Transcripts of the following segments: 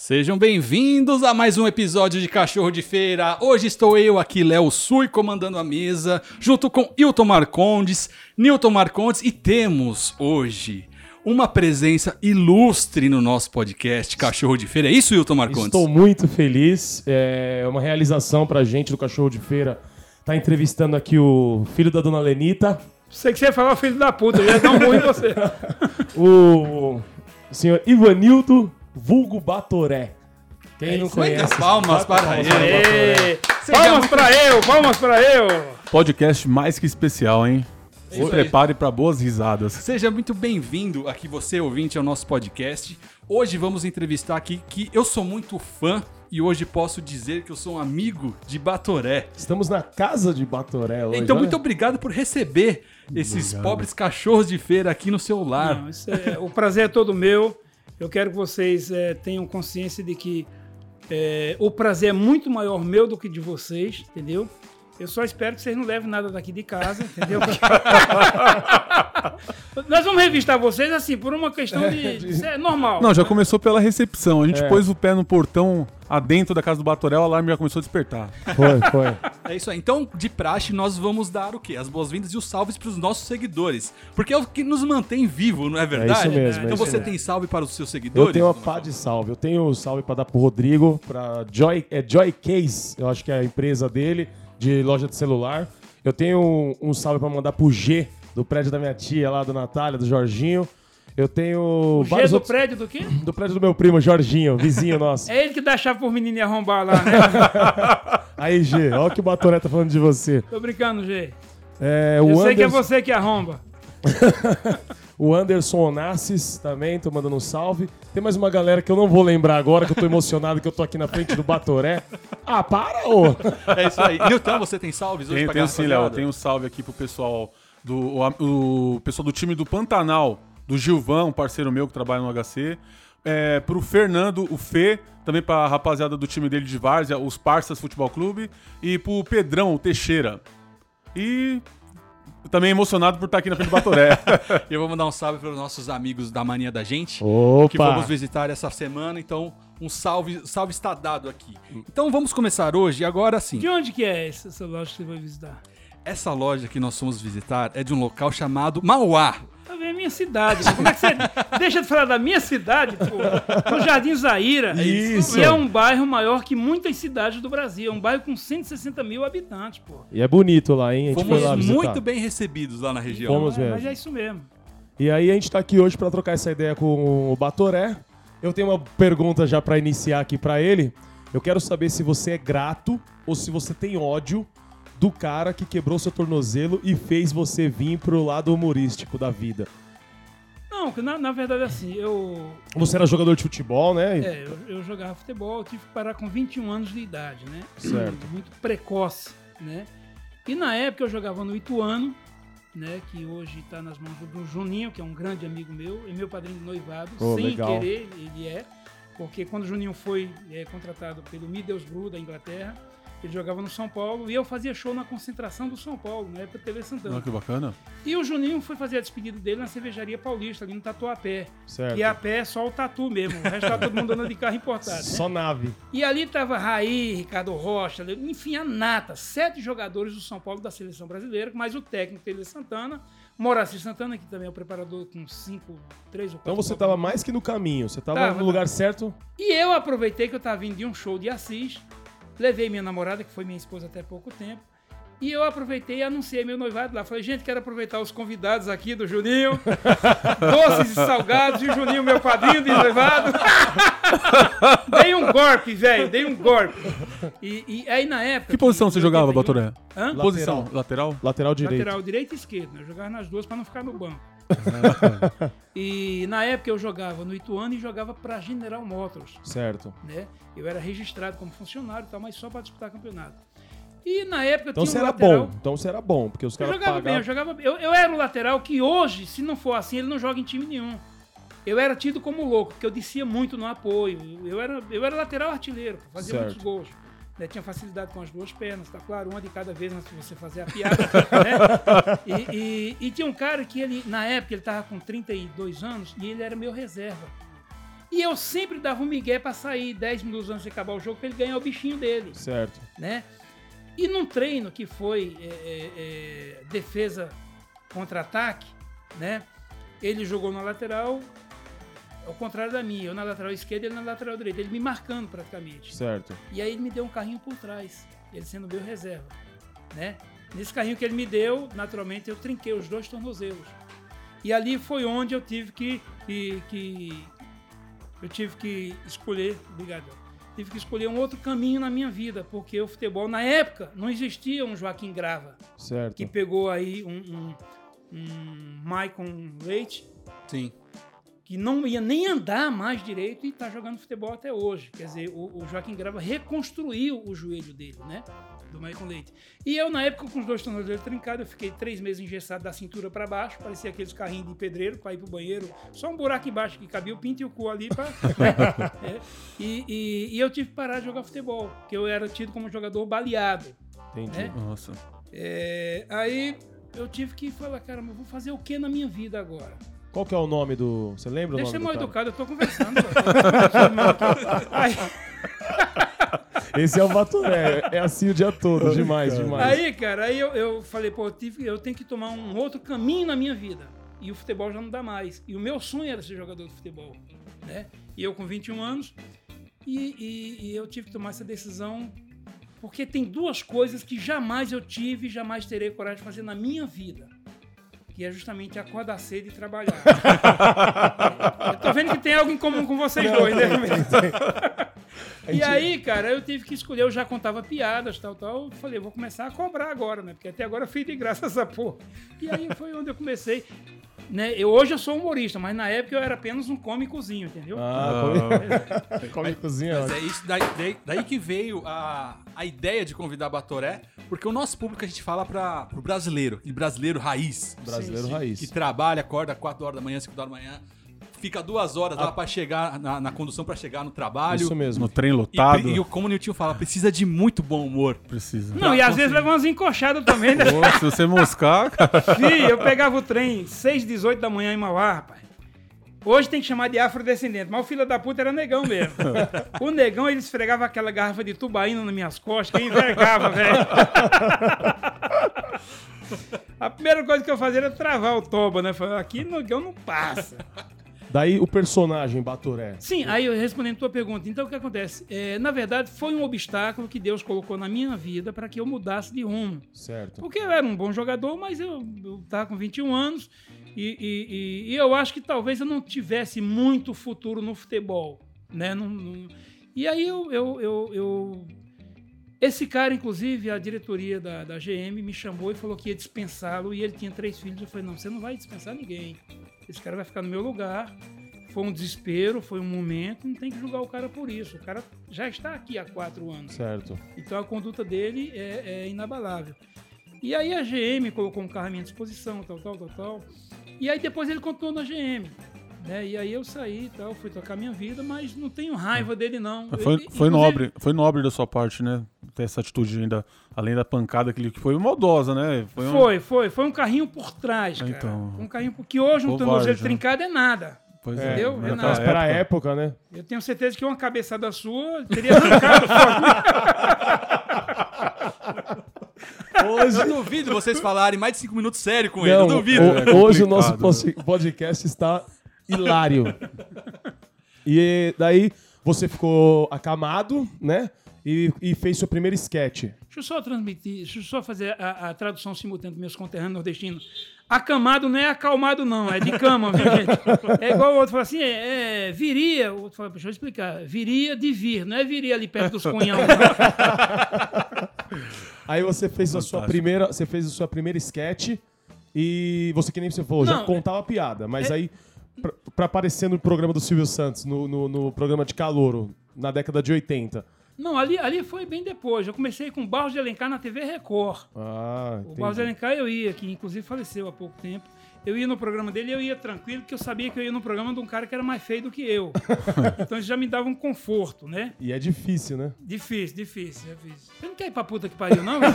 Sejam bem-vindos a mais um episódio de Cachorro de Feira. Hoje estou eu aqui, Léo Sui, comandando a mesa, junto com Hilton Marcondes, Newton Marcondes, e temos hoje uma presença ilustre no nosso podcast Cachorro de Feira. É isso, Hilton Marcondes? Estou muito feliz. É uma realização pra gente do Cachorro de Feira. Tá entrevistando aqui o filho da dona Lenita, Sei que você ia falar filho da puta, eu ia dar um ruim em você. o senhor Ivanildo Vulgo Batoré. Quem É não conhece? palmas para ele. Seja palmas pra eu, palmas pra eu. Podcast mais que especial, hein? Se prepare para boas risadas. Seja muito bem-vindo aqui, você ouvinte, ao nosso podcast. Hoje vamos entrevistar aqui que eu sou muito fã e hoje posso dizer que eu sou um amigo de Batoré. Estamos na casa de Batoré hoje. Então, olha. muito obrigado por receber esses pobres cachorros de feira aqui no seu lar. Não, isso é- o prazer é todo meu. Eu quero que vocês eh, tenham consciência de que eh, o prazer é muito maior meu do que de vocês, entendeu? Eu só espero que vocês não levem nada daqui de casa, entendeu? Nós vamos revistar vocês assim, por uma questão de. Isso é normal. Não, já começou pela recepção. A gente É. pôs o pé no portão adentro da casa do Batoré, o alarme já começou a despertar. Foi, foi. É isso aí. Então, de praxe, nós vamos dar o quê? As boas-vindas e os salves para os nossos seguidores. Porque é o que nos mantém vivo, não é verdade? isso mesmo, é Então isso você mesmo. tem salve para os seus seguidores? Eu tenho uma pá de salve. Eu tenho salve pra dar pro Rodrigo, pra Joy, é Joy Case, eu acho que é a empresa dele, de loja de celular. Eu tenho um, um salve pra mandar pro G, do prédio da minha tia lá, do Natália, do Jorginho. Eu tenho O G do outros- prédio do quê? do prédio do meu primo, Jorginho, vizinho nosso. É ele que dá chave por menino arrombar lá, né? Aí, G, olha o que o Batoré tá falando de você. Tô brincando, G. É, Eu o, sei que é você que arromba. o Anderson Onassis também, tô mandando um salve. Tem mais uma galera que eu não vou lembrar agora, que eu tô emocionado, que eu tô aqui na frente do Batoré. Ah, para, ô! É isso aí. Nilton, você tem salves hoje Tem, pra tem sim, Léo. Tem um salve aqui pro pessoal do o, o pessoal do time do Pantanal, do Gilvan, um parceiro meu que trabalha no HC. É, pro Fernando, o Fê, também pra rapaziada do time dele de Várzea, os Parças Futebol Clube. E pro Pedrão, o Teixeira. E também emocionado por estar aqui na frente do Batoré. E eu vou mandar um salve para os nossos amigos da Mania da Gente. que fomos Opa! visitar essa semana, então um salve, salve está dado aqui. Então vamos começar hoje, e agora sim. De onde que é essa, essa loja que você vai visitar? Essa loja que nós fomos visitar é de um local chamado Mauá. Tá vendo? É minha cidade. Como é que você deixa de falar da minha cidade, pô? No Jardim Zaira. Isso. Que é um bairro maior que muitas cidades do Brasil. É um bairro com 160 mil habitantes, pô. E é bonito lá, hein? A gente Fomos foi lá visitar. muito bem recebidos lá na região. Fomos É, mesmo. mas é isso mesmo. E aí a gente tá aqui hoje pra trocar essa ideia com o Batoré. Eu tenho uma pergunta já pra iniciar aqui pra ele. Eu quero saber se você é grato ou se você tem ódio do cara que quebrou seu tornozelo e fez você vir pro lado humorístico da vida. Não, na, na verdade, assim, eu, Você era jogador de futebol, né? é, eu, eu jogava futebol, eu tive que parar com 21 anos de idade, né? Certo. Muito precoce, né? E na época eu jogava no Ituano, né? Que hoje está nas mãos do Juninho, que é um grande amigo meu, e meu padrinho de noivado, Oh, sem legal. querer, ele é. Porque quando o Juninho foi é, contratado pelo Middlesbrough da Inglaterra, ele jogava no São Paulo e eu fazia show na concentração do São Paulo, na época TV Santana. Não, que bacana. E o Juninho foi fazer a despedida dele na cervejaria paulista, ali no Tatuapé. Certo. E a pé é só o tatu mesmo. O resto tá todo mundo andando de carro importado. Né? Só nave. E ali tava Raí, Ricardo Rocha, enfim, a nata. Sete jogadores do São Paulo da seleção brasileira, mais o técnico Tele Santana, Moraci Santana, que também é o preparador com cinco, três ou quatro. Então você Copas tava do Mundo. mais que no caminho. Você tava Tava, no lugar certo. E eu aproveitei que eu tava vindo de um show de Assis, levei minha namorada, que foi minha esposa até pouco tempo, e eu aproveitei e anunciei meu noivado lá. Falei, gente, quero aproveitar os convidados aqui do Juninho, doces e salgados, e o Juninho, meu padrinho de noivado. dei um golpe, velho, dei um golpe. E, e aí na época... Que posição você em jogava, 81, Batoré? Hã? Lateral. Posição, lateral? Lateral direito. Lateral direito e esquerdo, né? Eu jogava nas duas para não ficar no banco. E na época eu jogava no Ituano e jogava para General Motors Certo. né? Eu era registrado como funcionário e tal, mas só para disputar campeonato. E na época Então tinha você um era lateral. bom. Então você era bom, porque os Eu caras jogava bem, eu pagavam. jogava bem. Eu, eu era o lateral que hoje, se não for assim, ele não joga em time nenhum. Eu era tido como louco, porque eu descia muito no apoio. Eu era, eu era lateral artilheiro, fazia Certo. muitos gols. Né? Tinha facilidade com as duas pernas, tá claro, uma de cada vez antes de você fazer a piada. né? e, e- e tinha um cara que ele, na época, ele tava com 32 anos e ele era meu reserva. E eu sempre dava um migué pra sair 10 minutos antes de acabar o jogo pra ele ganhar o bichinho dele, Certo. né? E num treino que foi é, é, é, defesa contra-ataque, né? Ele jogou na lateral, ao contrário da minha, eu na lateral esquerda e ele na lateral direita, ele me marcando praticamente. Certo. E aí ele me deu um carrinho por trás, ele sendo meu reserva, né? Nesse carrinho que ele me deu, naturalmente eu trinquei os dois tornozelos. E ali foi onde eu tive que, que, que- eu tive que escolher, obrigado. Tive que escolher um outro caminho na minha vida, porque o futebol na época não existia um Joaquim Grava Certo. que pegou aí um, um, um Maicon Leite Sim. Que não ia nem andar mais direito e está jogando futebol até hoje. Quer dizer, o, o Joaquim Grava reconstruiu o joelho dele, né? Do Maicon Leite. E eu, na época, com os dois tornozelos trincados, eu fiquei três meses engessado da cintura para baixo, parecia aqueles carrinhos de pedreiro para ir pro banheiro, só um buraco embaixo que cabia o pinto e o cu ali para. e, e- e eu tive que parar de jogar futebol, porque eu era tido como jogador baleado. Entendi. né? Nossa. É, aí eu tive que falar, cara, mas vou fazer o que na minha vida agora? Qual que é o nome do. Você lembra Deixa o eu ser nome mal do cara? educado, eu tô conversando. aí, Esse é o Baturé. É assim o dia todo. Demais, demais. aí, cara, aí eu, eu falei, pô, eu, tive- eu tenho que tomar um outro caminho na minha vida. E o futebol já não dá mais. E o meu sonho era ser jogador de futebol. Né? E eu com 21 anos, e, e- e eu tive que tomar essa decisão porque tem duas coisas que jamais eu tive e jamais terei coragem de fazer na minha vida. Que é justamente acordar cedo e trabalhar. eu tô vendo que tem algo em comum com vocês dois, né? E aí, cara, eu tive que escolher, eu já contava piadas, tal, tal. Eu falei, vou começar a cobrar agora, né? Porque até agora eu fiz de graça essa porra. E aí foi onde eu comecei. Né? Eu, hoje eu sou humorista, mas na época eu era apenas um cômicozinho, entendeu? Ah, come, come cozinha. Mas é isso, daí, daí- daí que veio a, a ideia de convidar a Batoré, porque o nosso público a gente fala para pro brasileiro, e brasileiro raiz, Brasileiro Sim, sim. raiz. que trabalha, acorda 4 horas da manhã, 5 horas da manhã, fica duas horas lá pra chegar na, na condução para chegar no trabalho. Isso mesmo. No trem E, lotado. e o- como o Nilton fala, precisa de muito bom humor. Precisa. Não, e às vezes leva umas encoxadas também, né? Pô, se você moscar, cara. Fih, eu pegava o trem 6, 18 da manhã em Mauá, rapaz. Hoje tem que chamar de afrodescendente, mas o filho da puta era negão mesmo. O negão, ele esfregava aquela garrafa de tubaína nas minhas costas, que envergava, velho. A primeira coisa que eu fazia era travar o toba, né? Falei, aqui negão não passa. Daí o personagem Baturé. Sim, aí eu respondendo a tua pergunta. Então, o que acontece? É, na verdade, foi um obstáculo que Deus colocou na minha vida para que eu mudasse de rumo. Certo. Porque eu era um bom jogador, mas eu, eu tava com 21 anos e, e- e- e eu acho que talvez eu não tivesse muito futuro no futebol, né? Não- não- E aí eu, eu, eu- eu- Esse cara, inclusive, a diretoria da, da GM me chamou e falou que ia dispensá-lo e ele tinha três filhos. Eu falei, não, você não vai dispensar ninguém. Esse cara vai ficar no meu lugar. Foi um desespero, foi um momento, não tem que julgar o cara por isso. O cara já está aqui há quatro anos. Certo. Então a conduta dele é, é inabalável. E aí a GM colocou um carro à minha disposição, tal, tal, tal, tal. E aí depois ele continuou na GM. Né? E aí eu saí e tal, fui tocar minha vida, mas não tenho raiva dele, não. Foi, Ele- foi nobre, foi nobre da sua parte, né? Ter essa atitude ainda, além da pancada que ele que foi maldosa, né? um- Foi, foi, foi um carrinho por trás, cara. Então. um carrinho por- que hoje um tornozelo né? trincado é nada. Pois É, Entendeu? naquela Renato? Mas pra época. época, né? Eu tenho certeza que uma cabeçada sua teria arrancado. Hoje... Eu duvido vocês falarem mais de 5 minutos sério com ele, eu Não, duvido. o- É hoje o nosso podcast está hilário. E daí você ficou acamado, né? E, e fez seu primeiro sketch. Deixa eu só transmitir, deixa eu só fazer a, a tradução simultânea dos meus conterrâneos nordestinos. Acamado não é acalmado, não, é de cama, viu, gente? É igual o outro fala assim, é, é, viria, o outro fala, deixa eu explicar, viria de vir, não é viria ali perto dos cunhão. Aí você fez a sua Fantástico. primeira, você fez a sua primeira sketch e você que nem você falou, já Não, contava piada, mas é- aí pra, pra aparecer no programa do Silvio Santos, no, no, no programa de Calouro, na década de 80. Não, ali, ali foi bem depois. Eu comecei com o Barros de Alencar na TV Record. Ah, O entendi. Barros de Alencar eu ia, que inclusive faleceu há pouco tempo. Eu ia no programa dele, eu ia tranquilo, porque eu sabia que eu ia no programa de um cara que era mais feio do que eu. então isso já me dava um conforto, né? E é difícil, né? Difícil, difícil, difícil. Você não quer ir pra puta que pariu, não?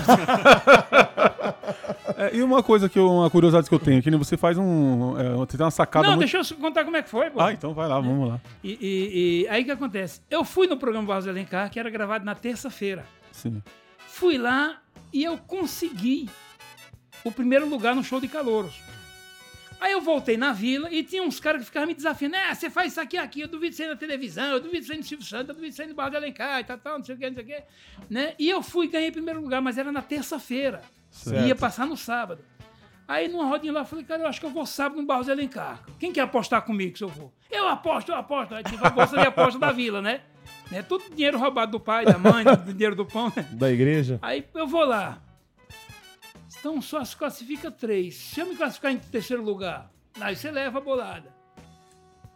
É, e uma coisa que eu, uma curiosidade que eu tenho, que nem você faz um. É, você tem uma sacada Não, muito. deixa eu contar como é que foi, pô. Ah, então vai lá, vamos lá. E, e- e aí o que acontece? Eu fui no programa Barros Alencar, que era gravado na terça-feira. Sim. Fui lá e eu consegui o primeiro lugar no show de calouros. Aí eu voltei na vila e tinha uns caras que ficavam me desafiando. É, você faz isso aqui, aqui, eu duvido ser na televisão, eu duvido ser no Silvio Santos, eu duvido ser no Barro de Alencar e tal, tal, não sei o que, não sei o que. Né? E eu fui ganhei primeiro lugar, mas era na terça-feira. Ia passar no sábado. Aí numa rodinha lá, eu falei, cara, eu acho que eu vou sábado no Barros de Alencar. Quem quer apostar comigo se eu vou? Eu aposto, eu aposto. Aí tive a bolsa de aposta da vila, né? né? Tudo dinheiro roubado do pai, da mãe, do dinheiro do pão, né? Da igreja. Aí eu vou lá. Então só se classifica três. Se eu me classificar em terceiro lugar, aí você leva a bolada.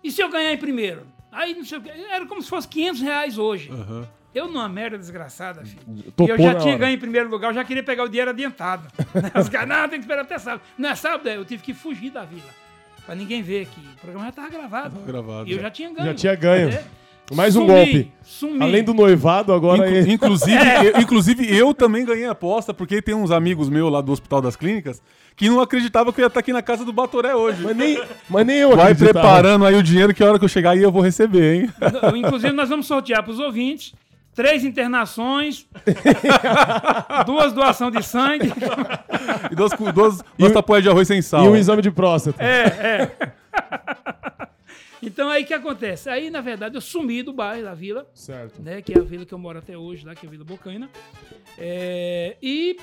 E se eu ganhar em primeiro? Aí não sei o que. Era como se fosse 500 reais hoje. Aham. Eu numa merda desgraçada, filho. E Topou eu já tinha hora. ganho em primeiro lugar, eu já queria pegar o dinheiro adiantado. Os caras, não, tem que esperar até sábado. Não é sábado, é, eu tive que fugir da vila. Pra ninguém ver que o programa já tava gravado. Tava gravado, E eu já. já tinha ganho. Já tinha ganho. É. Mais um Sumi, golpe. Sumi. Além do noivado, agora Inclu- ele. inclusive, É. eu, inclusive, eu também ganhei a aposta, porque tem uns amigos meus lá do Hospital das Clínicas que não acreditavam que eu ia estar aqui na casa do Batoré hoje. Mas nem, mas nem eu Vai acreditava. preparando aí o dinheiro que a hora que eu chegar aí eu vou receber, hein? Inclusive, nós vamos sortear para os ouvintes três internações, duas doações de sangue. E duas, duas, duas tapoias de arroz sem sal. E um exame de próstata. É, é. Então aí o que acontece? Aí, na verdade, eu sumi do bairro, da vila, Certo. né? Que é a vila que eu moro até hoje, lá, que é a Vila Bocaina. É, e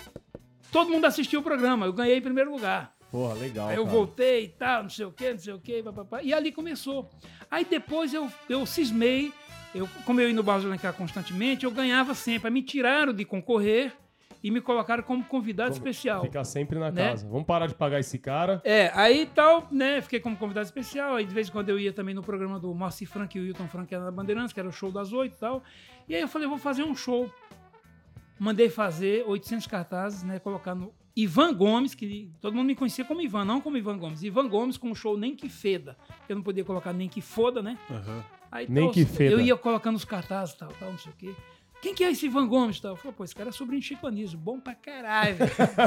todo mundo assistiu o programa. Eu ganhei em primeiro lugar. Porra, legal. Aí eu cara. voltei e tal, não sei o quê, não sei o quê, papapá. E ali começou. Aí depois eu, eu cismei, eu, como eu ia no Barros de Alencar constantemente, eu ganhava sempre. Aí me tiraram de concorrer e me colocaram como convidado especial. Ficar sempre na Né? casa. Vamos parar de pagar esse cara. É, aí tal, né, fiquei como convidado especial, aí de vez em quando eu ia também no programa do Moacir Frank e o Wilton Frank, na Bandeirantes, que era o show das oito e tal. E aí eu falei, vou fazer um show. Mandei fazer 800 cartazes, né, colocar no Ivan Gomes, que todo mundo me conhecia como Ivan, não como Ivan Gomes. Ivan Gomes com um show Nem Que Feda. Eu não podia colocar Nem Que Foda, né? Aham. Aí, Nem tal, Que Feda. Eu ia colocando os cartazes, tal, tal, não sei o quê. Quem que é esse Ivan Gomes? Tal? Eu falei, pô, esse cara é sobrinho de Chico Anísio. Bom pra caralho.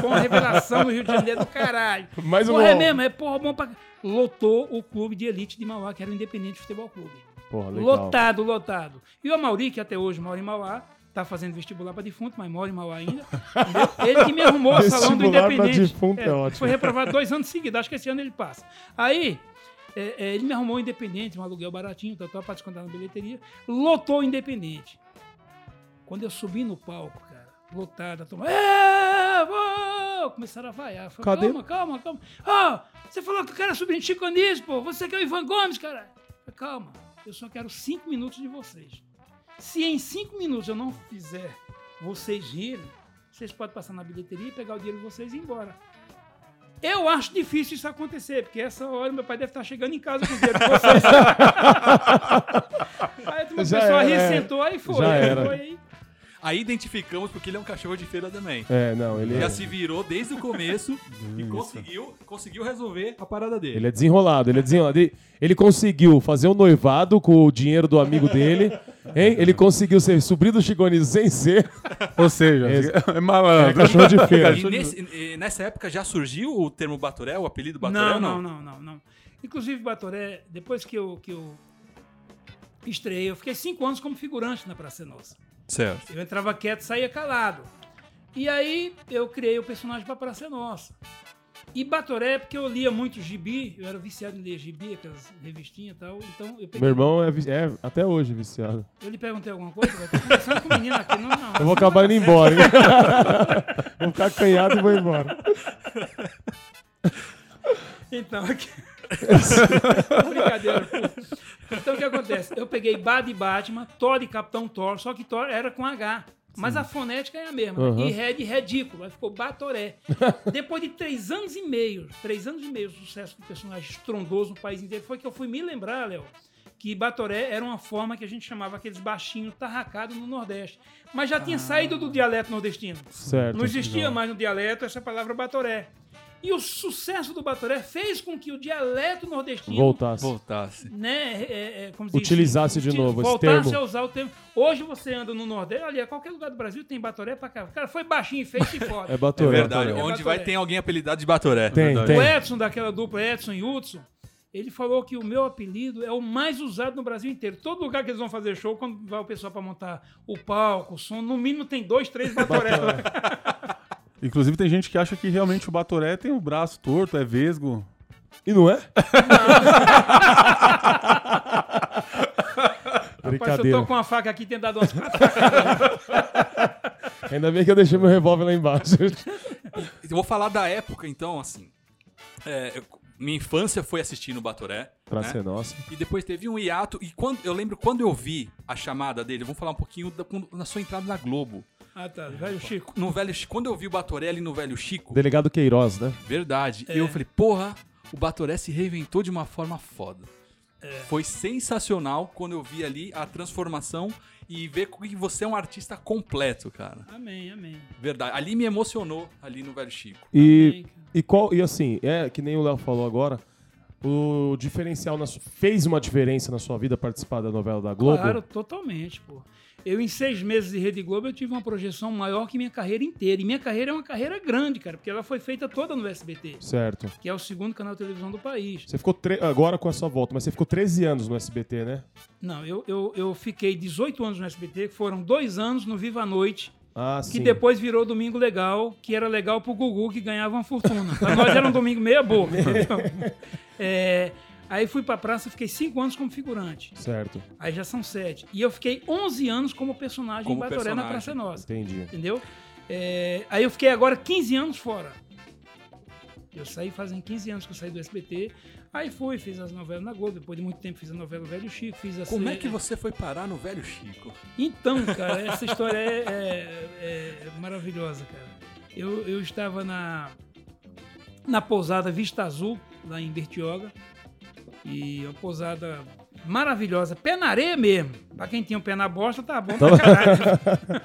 Bom revelação no Rio de Janeiro do caralho. Mais um Porra, é mesmo, é porra bom pra... Lotou o clube de elite de Mauá, que era o Independente Futebol Clube. Porra, legal. Lotado, lotado. E o Amauri, que até hoje mora em Mauá, tá fazendo vestibular pra defunto, mas mora em Mauá ainda. Ele que me arrumou o salão do Independente. defunto é ótimo. Foi reprovado dois anos seguidos, acho que esse ano ele passa. Aí, é, é, ele me arrumou o Independente, um aluguel baratinho, tal, tal, pra descontar na bilheteria. Lotou o Independente. Quando eu subi no palco, cara, lotado, a turma, é, vou! Começaram a vaiar. Falei, Cadê? Calma, calma, calma. Ah, você falou que o cara sobrinho de Chico Anísio, pô. Você que é o Ivan Gomes, cara. Falei, calma, eu só quero cinco minutos de vocês. Se em cinco minutos eu não fizer vocês rirem, vocês podem passar na bilheteria, pegar o dinheiro de vocês e ir embora. Eu acho difícil isso acontecer, porque essa hora meu pai deve estar chegando em casa com o dinheiro de vocês. aí a Já pessoa era, ri, é. sentou, aí foi. Já aí era. foi aí. Aí identificamos porque ele é um cachorro de feira também. É, não, ele Já é, se virou desde o começo e conseguiu, conseguiu resolver a parada dele. ele é desenrolado, ele é desenrolado. Ele, ele conseguiu fazer um noivado com o dinheiro do amigo dele, hein? Ele conseguiu ser sobrinho do Anísio sem ser. Ou seja, é É malandro. cachorro de feira. E nesse- e nessa época já surgiu o termo Batoré, o apelido Batoré? Não, não, não, não, não. Inclusive, Batoré, depois que eu, que eu estreiei, eu fiquei cinco anos como figurante na Praça Nossa. Certo. Eu entrava quieto, saía calado. E aí eu criei o personagem para Praça Nossa. E Batoré, porque eu lia muito gibi, eu era viciado em ler gibi, aquelas revistinhas e tal. Então eu peguei. Meu irmão é, é até hoje viciado. Eu lhe perguntei alguma coisa, eu tô conversando com o menino aqui, não, não. Eu vou acabar indo embora, hein? vou ficar acanhado e vou embora. Então, aqui... Brincadeira. Então, o que acontece? Eu peguei Bá de Batman, Thor de Capitão Thor, só que Thor era com H. Mas a fonética é a mesma. Uhum. E Red, ridículo. Aí ficou Batoré. Depois de três anos e meio, três anos e meio, sucesso do personagem estrondoso no país inteiro, foi que eu fui me lembrar, Léo, que Batoré era uma forma que a gente chamava aqueles baixinhos tarracados no Nordeste. Mas já tinha saído do dialeto nordestino. Certo. Não existia mais no dialeto essa palavra Batoré. E o sucesso do Batoré fez com que o dialeto nordestino Voltasse. Voltasse. né, é, é, como se diz, Utilizasse de novo esse voltasse termo. a usar o termo. Hoje você anda no Nordeste, olha, qualquer lugar do Brasil tem Batoré pra cá. O cara foi baixinho e fez se fode. É É Batoré. verdade. Batoré. Onde vai tem alguém apelidado de Batoré. Tem, Verdade. tem. O Edson, daquela dupla Edson e Hudson, ele falou que o meu apelido é o mais usado no Brasil inteiro. Todo lugar que eles vão fazer show, quando vai o pessoal pra montar o palco, o som, no mínimo tem dois, três Batoré. Inclusive tem gente que acha que realmente o Batoré tem o braço torto, é vesgo. E não é? Rapaz, eu Brincadeira. tô com a faca aqui tendo dado umas. Ainda bem que eu deixei meu revólver lá embaixo. Eu vou falar da época, então, assim. É, eu- minha infância foi assistindo o Batoré. pra né? ser nossa. E depois teve um hiato. E quando eu lembro quando eu vi a chamada dele, vamos falar um pouquinho da, quando- na sua entrada na Globo. Ah, tá. Velho Chico. No velho, Chi- quando eu vi o Batoré ali no Velho Chico, Delegado Queiroz, né? verdade, É. eu falei, porra, o Batoré se reinventou de uma forma foda. É. Foi sensacional quando eu vi ali a transformação e ver que você é um artista completo, cara. Amém, amém. Verdade. Ali me emocionou, ali no Velho Chico. E, Amém, e qual e assim, é que nem o Léo falou agora, o diferencial na fez uma diferença na sua vida participar da novela da Globo? Claro, totalmente, pô. Eu, em seis meses de Rede Globo, eu tive uma projeção maior que minha carreira inteira. E minha carreira é uma carreira grande, cara, porque ela foi feita toda no SBT, Certo. que é o segundo canal de televisão do país. Você ficou tre- agora com a sua volta, mas você ficou 13 anos no SBT, né? Não, eu, eu, eu fiquei 18 anos no SBT, que foram dois anos no Viva a Noite, Ah, que sim. depois virou Domingo Legal, que era legal pro Gugu, que ganhava uma fortuna. Pra nós era um domingo meia boca. É, aí fui pra praça, fiquei cinco anos como figurante. Certo. Aí já são sete. E eu fiquei 11 anos como personagem Como em Batoré na personagem. Praça é Nossa. Entendi. Entendeu? É, aí eu fiquei agora 15 anos fora. Eu saí fazem 15 anos que eu saí do SBT. Aí fui, fiz as novelas na Globo. Depois de muito tempo fiz a novela Velho Chico. Fiz a Como é que você foi parar no Velho Chico? Então, cara, essa história é, é- é maravilhosa, cara. Eu, eu estava na, na pousada Vista Azul, lá em Bertioga. E uma pousada maravilhosa. Pé na areia mesmo. Pra quem tinha um pé na bosta, tá bom pra caralho.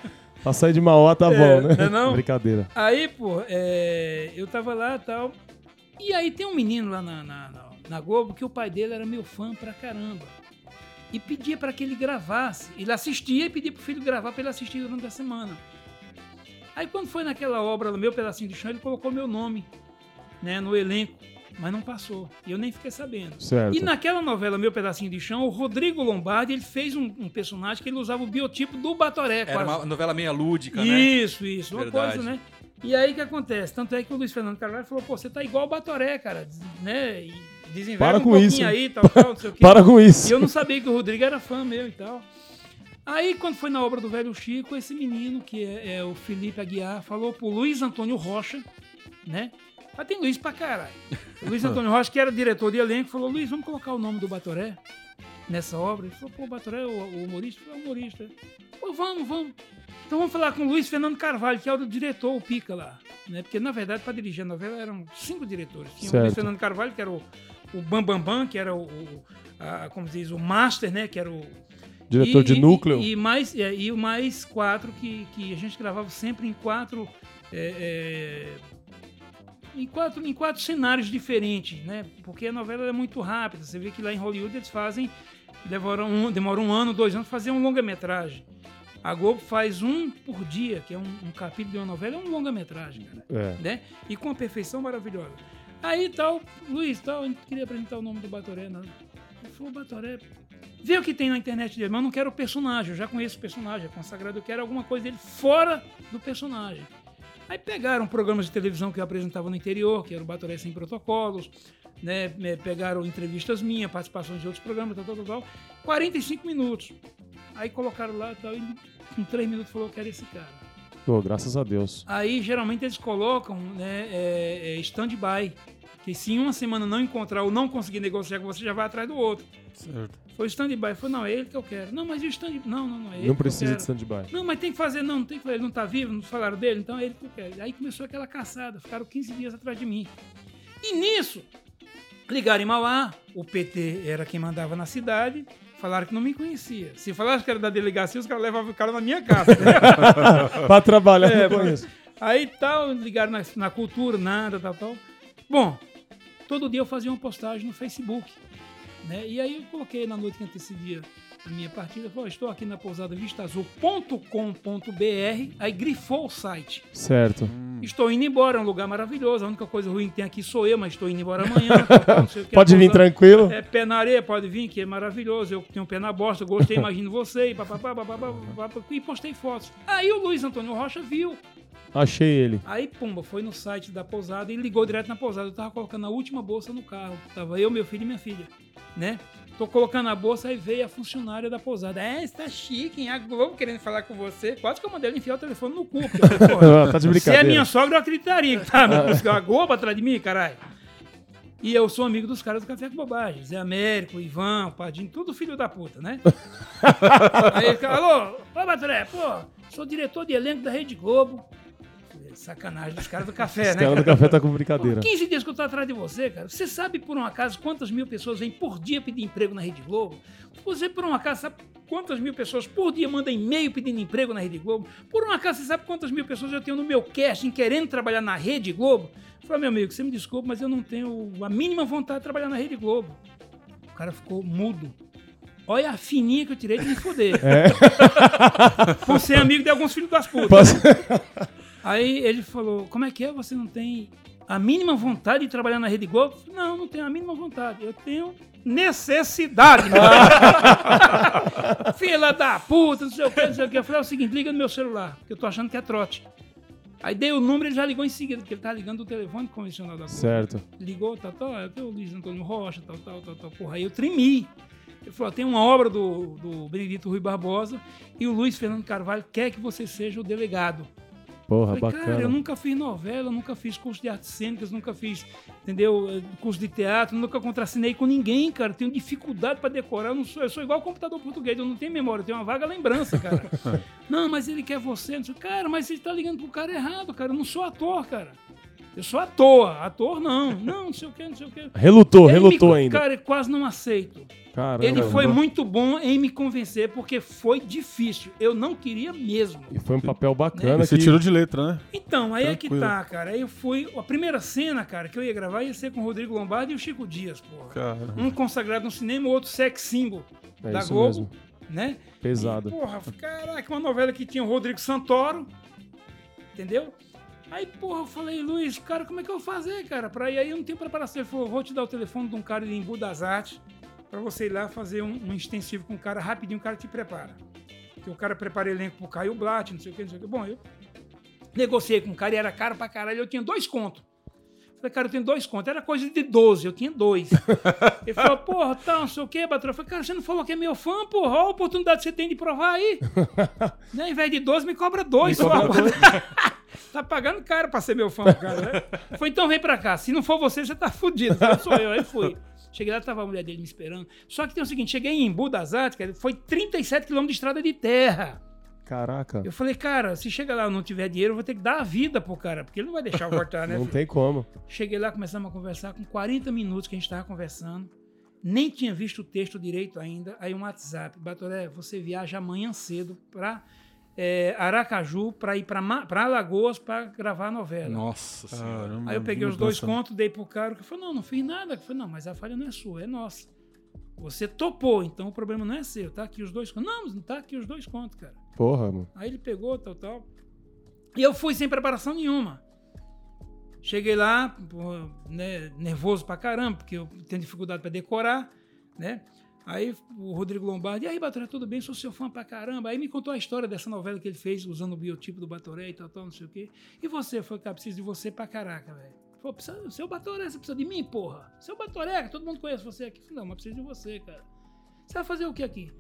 Pra sair de Mauá tá bom, né? não é não? Brincadeira. Aí, pô, é, eu tava lá e tal. E aí tem um menino lá na, na, na- na Globo que o pai dele era meu fã pra caramba. E pedia pra que ele gravasse. Ele assistia e pedia pro filho gravar pra ele assistir durante a semana. Aí quando foi naquela obra, no meu pedacinho de chão, ele colocou meu nome, né, no elenco. Mas não passou. E eu nem fiquei sabendo. Certo. E naquela novela Meu Pedacinho de Chão, o Rodrigo Lombardi ele fez um, um personagem que ele usava o biotipo do Batoré. Era quase. uma novela meia lúdica, né? Isso, isso. Uma Verdade. coisa, né? E aí o que acontece? Tanto é que o Luiz Fernando Carvalho falou, pô, você tá igual o Batoré, cara, né? E desenvolve Para um com pouquinho isso. aí, tal, tal, não sei o quê. Para com isso. E eu não sabia que o Rodrigo era fã meu e tal. Aí, quando foi na obra do Velho Chico, esse menino, que é, é o Felipe Aguiar, falou pro Luiz Antônio Rocha, né? Mas tem Luiz pra caralho. O Luiz Antônio Rocha, que era diretor de elenco, falou, Luiz, vamos colocar o nome do Batoré nessa obra? Ele falou, pô, o Batoré é o, o humorista? É o humorista. Pô, vamos, vamos. Então vamos falar com o Luiz Fernando Carvalho, que é o diretor, o Pica lá. Né? Porque, na verdade, para dirigir a novela eram cinco diretores. Tinha o Certo. Luiz Fernando Carvalho, que era o, o Bam Bam Bam, que era o, o- a- como diz, o Master, né? Que era o... Diretor e- de e- núcleo. E, mais, é, e o mais quatro, que, que a gente gravava sempre em quatro... é, é, em quatro, em quatro cenários diferentes, né? Porque a novela é muito rápida. Você vê que lá em Hollywood eles fazem... Demoram um, demora um ano, dois anos fazer um longa-metragem. A Globo faz um por dia, que é um, um capítulo de uma novela, é um longa-metragem, cara É. né? E com uma perfeição maravilhosa. Aí tal, Luiz, tal, gente queria apresentar o nome do Batoré, né? Ele falou, Batoré, vê o que tem na internet dele, mas eu não quero o personagem, eu já conheço o personagem, é consagrado, eu quero alguma coisa dele fora do personagem. Aí pegaram programas de televisão que eu apresentava no interior, que era o Batoré Sem Protocolos, né? Pegaram entrevistas minhas, participações de outros programas, tal, tal, tal, tal. 45 minutos. Aí colocaram lá tal, e em 3 minutos falou que era esse cara. Pô, graças a Deus. Aí geralmente eles colocam né, é, é, stand-by. Que se em uma semana não encontrar ou não conseguir negociar com você, já vai atrás do outro. Certo. Foi stand-by. Falei, não, é ele que eu quero. Não, mas e o stand Não, não, não é ele. Não que eu precisa de stand-by. Não, mas tem que fazer, não, não tem que fazer. Ele não tá vivo, não falaram dele, então é ele que eu quero. Aí começou aquela caçada, ficaram 15 dias atrás de mim. E nisso, ligaram em Mauá, o PT era quem mandava na cidade, falaram que não me conhecia. Se falasse que era da delegacia, os caras levavam o cara na minha casa. né? pra trabalhar, É, não conheço. Aí tal, ligaram na, na cultura, nada, tal, tal. Bom, todo dia eu fazia uma postagem no Facebook. Né? E aí eu coloquei na noite que antecedia a minha partida, falou, estou aqui na pousada vistaazul.com.br, aí grifou o site. Certo. Estou indo embora, é um lugar maravilhoso. A única coisa ruim que tem aqui sou eu, mas estou indo embora amanhã. Pode a vir tranquilo. É, pé na areia, pode vir, que é maravilhoso. Eu tenho pé na bosta, gostei, imagino você, e papapá, papapá, papapá, e postei fotos. Aí o Luiz Antônio Rocha viu. Achei ele. Aí, pumba, foi no site da pousada e ligou direto na pousada. Eu tava colocando a última bolsa no carro. Tava eu, meu filho e minha filha, né? Tô colocando a bolsa, aí veio a funcionária da pousada. É, está chique, hein? A Globo querendo falar com você. Quase que eu mandei ele enfiar o telefone no cu. Porra, tá de se é minha sogra, eu acreditaria que tá com a Globo atrás de mim, caralho. E eu sou amigo dos caras do Café com Bobagem. Zé Américo, Ivan, Padinho, tudo filho da puta, né? Aí ele alô, ô Batré, pô, sou diretor de elenco da Rede Globo. Sacanagem dos caras do café, né? cara do cara? café tá com Pô, brincadeira. 15 dias que eu tô atrás de você, cara. Você sabe por um acaso quantas mil pessoas vêm por dia pedir emprego na Rede Globo? Você por um acaso sabe quantas mil pessoas por dia mandam e-mail pedindo emprego na Rede Globo? Por um acaso você sabe quantas mil pessoas eu tenho no meu casting querendo trabalhar na Rede Globo? Eu falei, meu amigo, você me desculpa, mas eu não tenho a mínima vontade de trabalhar na Rede Globo. O cara ficou mudo. Olha a fininha que eu tirei de me foder. Por ser amigo de alguns filhos das putas. Posso- Aí ele falou: Como é que é? Você não tem a mínima vontade de trabalhar na Rede Globo? Eu falei, Não, não tenho a mínima vontade. Eu tenho necessidade. meu amigo." Filha da puta, não sei o que, não sei o que. Eu falei: É o seguinte, liga no meu celular, que eu tô achando que é trote. Aí dei o número, ele já ligou em seguida, porque ele tá ligando do telefone convencional da Globo. Certo. Ligou, tal, tal, é o Luiz Antônio Rocha, tal, tal, tal, tal. Porra, aí eu tremi. Ele falou: tem uma obra do, do Benedito Rui Barbosa e o Luiz Fernando Carvalho quer que você seja o delegado. Porra, Falei, cara, eu bacana. nunca fiz novela, nunca fiz curso de artes cênicas, nunca fiz, entendeu, eh, curso de teatro, nunca contracenei com ninguém, cara. Tenho dificuldade pra decorar, eu, não sou, eu sou igual computador português, eu não tenho memória, eu tenho uma vaga lembrança, cara. não, mas ele quer você, cara, mas você tá ligando pro cara errado, cara. Eu não sou ator, cara. Eu sou ator, ator não. Não, não sei o que, não sei o que. Relutou, Ele relutou me- ainda. Cara, eu quase não aceito. Caramba. Ele foi muito bom em me convencer, porque foi difícil. Eu não queria mesmo. E foi um papel bacana. E você que- tirou de letra, né? Então, aí é que Tranquilo. tá, cara. Aí eu fui. A primeira cena, cara, que eu ia gravar ia ser com o Rodrigo Lombardi e o Chico Dias, porra. Cara. Um consagrado no cinema, o outro sex symbol É da isso Globo, mesmo. né? Pesado. E, porra, caraca, uma novela que tinha o Rodrigo Santoro, entendeu? Aí, porra, eu falei, Luiz, cara, como é que eu vou fazer, cara? Pra ir aí eu não tenho preparação. Ele falou, vou te dar o telefone de um cara de Embu das Artes pra você ir lá fazer um, um extensivo com o cara rapidinho, o cara te prepara. Porque o cara prepara elenco pro Caio Blatt, não sei o que, não sei o que. Bom, eu negociei com o cara e era caro pra caralho, eu tinha dois contos. Falei, cara, eu tenho dois contos. Era coisa de 12, eu tinha dois. Ele falou, porra, tá, não sei o quê, Batrão. Eu falei, cara, você não falou que é meu fã, porra? Olha a oportunidade que você tem de provar aí. né? Ao invés de 12, me cobra dois. Me cobra só. tá pagando caro pra ser meu fã, cara, né? Falei, então vem pra cá. Se não for você, você tá fudido. Eu sou eu. Aí fui. Cheguei lá, tava a mulher dele me esperando. Só que tem o seguinte, cheguei em Embu das Artes, cara, foi 37 quilômetros de estrada de terra. Caraca. Eu falei, cara, se chega lá e não tiver dinheiro, eu vou ter que dar a vida pro cara, porque ele não vai deixar eu voltar, né? Não filho? tem como. Cheguei lá, começamos a conversar, com 40 minutos que a gente estava conversando. Nem tinha visto o texto direito ainda. Aí um WhatsApp, Batoré, você viaja amanhã cedo para Aracaju para ir para Alagoas para gravar a novela. Nossa senhora. Caramba. Aí eu peguei os dois contos, dei pro cara, que falou, não, não fiz nada. Eu falei, não, mas a falha não é sua, é nossa. Você topou, então o problema não é seu, tá aqui os dois contos. Não, não tá aqui os dois contos, cara. Porra, mano. Aí ele pegou, tal, tal. E eu fui sem preparação nenhuma. Cheguei lá, né, nervoso pra caramba, porque eu tenho dificuldade pra decorar, né? Aí o Rodrigo Lombardi, e aí, Batoré, tudo bem? Sou seu fã pra caramba. Aí me contou a história dessa novela que ele fez, usando o biotipo do Batoré e tal, tal, não sei o quê. E você? Foi, cara, preciso de você pra caraca, velho. Falou, precisa, seu Batoré, você precisa de mim, porra. Seu Batoré, todo mundo conhece você aqui. Falei, não, mas preciso de você, cara. Você vai fazer o que aqui?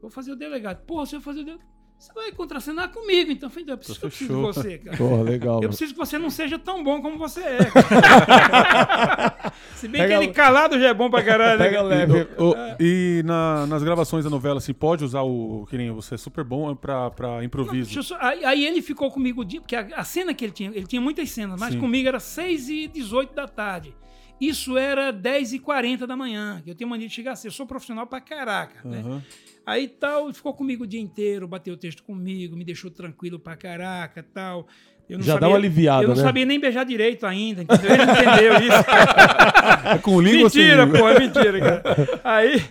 Vou fazer o delegado. Porra, você vai fazer o delegado. Você vai contracenar comigo, então. Eu falei, eu preciso, eu preciso de você, cara. Porra, legal, Eu preciso que você não seja tão bom como você é. Se bem Pega que ele calado já é bom pra caralho. né, Pega cara? leve. Ô, e na- nas gravações da novela, assim, pode usar o. Que nem você é super bom pra, pra improviso. Eu só- aí, aí ele ficou comigo, de- porque a, a cena que ele tinha, ele tinha muitas cenas, mas Sim. comigo era 6 e 18 da tarde. Isso era 10 e 40 da manhã, eu tenho mania de chegar assim, eu sou profissional pra caraca, né? Aham. Aí tal, ficou comigo o dia inteiro, bateu o texto comigo, me deixou tranquilo pra caraca tal. Eu não Já dá uma aliviada, Eu não né? sabia nem beijar direito ainda, entendeu? Ele entendeu isso. Com língua mentira, pô, é mentira, cara. Aí.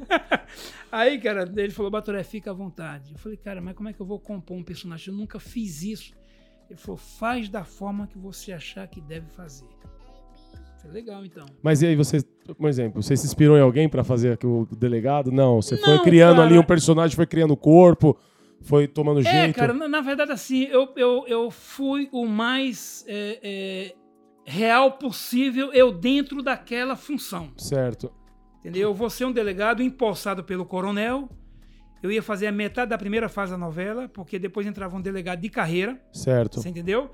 Aí, cara, ele falou, Batoré, fica à vontade. Eu falei, cara, mas como é que eu vou compor um personagem? Eu nunca fiz isso. Ele falou, faz da forma que você achar que deve fazer. Falei, legal, então. Mas e aí, você, por exemplo, você se inspirou em alguém pra fazer aqui o delegado? Não, você foi Não, criando cara. ali um personagem, foi criando corpo, foi tomando É, jeito. cara, na, na verdade, assim, eu, eu, eu fui o mais é, é, real possível, eu dentro daquela função. Certo. Entendeu? Eu vou ser um delegado empossado pelo coronel. Eu ia fazer a metade da primeira fase da novela, porque depois entrava um delegado de carreira, Certo. você entendeu?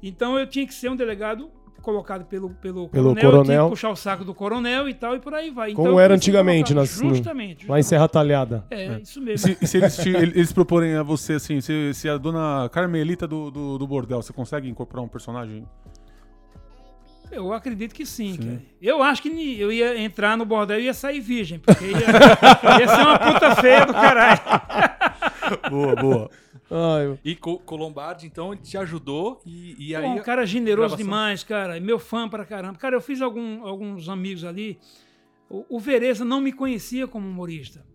Então eu tinha que ser um delegado colocado pelo, pelo, Pelo coronel, coronel. que puxar o saco do coronel e tal, e por aí vai. Como Então, era antigamente, nas- no- Justamente. Lá em Serra Talhada. É, isso mesmo. Se, se eles, te- eles proporem a você assim, se, se a dona Carmelita do, do, do bordel, você consegue incorporar um personagem? Eu acredito que sim, Sim. Eu acho que eu ia entrar no bordel e ia sair virgem, porque ia, ia ser uma puta feia do caralho. Boa, boa. Ai, E Co- Colombardi, então, ele te ajudou e, e aí... Um cara generoso gravação. demais, cara. Meu fã pra caramba. Cara, eu fiz algum- alguns amigos ali. O, o Vereza não me conhecia como humorista.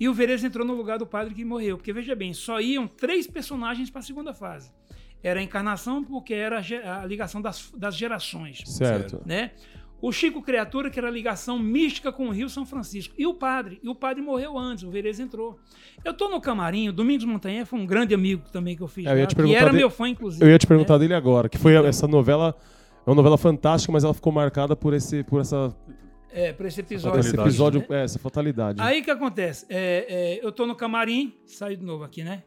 E o Vereza entrou no lugar do padre que morreu. Porque, veja bem, só iam três personagens pra segunda fase. Era a encarnação, porque era a, a ligação das, das gerações. certo. Né? O Chico Criatura, que era a ligação mística com o Rio São Francisco. E o padre. E o padre morreu antes, o Vereza entrou. Eu tô no camarim, o Domingos Montanha foi um grande amigo também que eu fiz. É, eu ia lá, te que perguntar era de- meu fã, inclusive. Eu ia te né? perguntar dele agora, que foi essa novela. É uma novela fantástica, mas ela ficou marcada por esse, por essa, É, pra esse por episódio. esse Fatalidade, episódio, né? é, essa fatalidade. Aí o que acontece? É, é, eu tô no camarim, saí de novo aqui, né?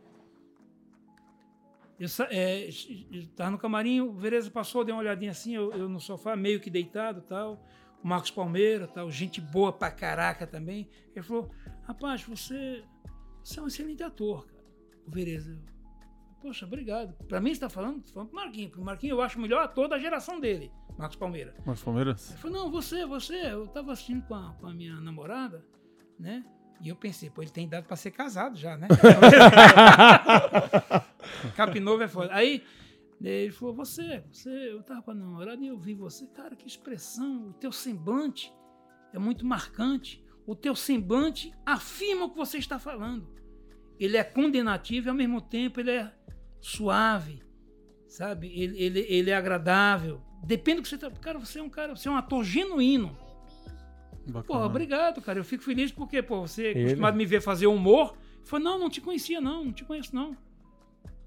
Eu, é, eu tava no camarim, o Vereza passou, deu uma olhadinha assim, eu, eu no sofá, meio que deitado tal. O Marcos Palmeira, tal, gente boa pra caraca também. Ele falou: Rapaz, você, você é um excelente ator, cara. O Vereza. Eu, Poxa, obrigado. Pra mim você tá falando? Tô falando pro Marquinhos. Pro Marquinhos eu acho o melhor ator da geração dele, Marcos Palmeira. Mas Palmeiras? Ele falou, não, você, você, eu tava assistindo com a, com a minha namorada, né? E eu pensei, pô, ele tem idade pra ser casado já, né? Capinovo é foda. Aí ele falou, você, você, eu tava com a namorada e eu vi você, cara, que expressão, o teu semblante é muito marcante. O teu semblante afirma o que você está falando. Ele é condenativo e ao mesmo tempo ele é suave, sabe? Ele, ele, ele é agradável. Depende do que você tá. Cara, você é um cara, você é um ator genuíno. Bacana. Pô, obrigado, cara. Eu fico feliz porque, pô, você é acostumado a me ver fazer humor. Falei, não, não te conhecia, não, não te conheço, não.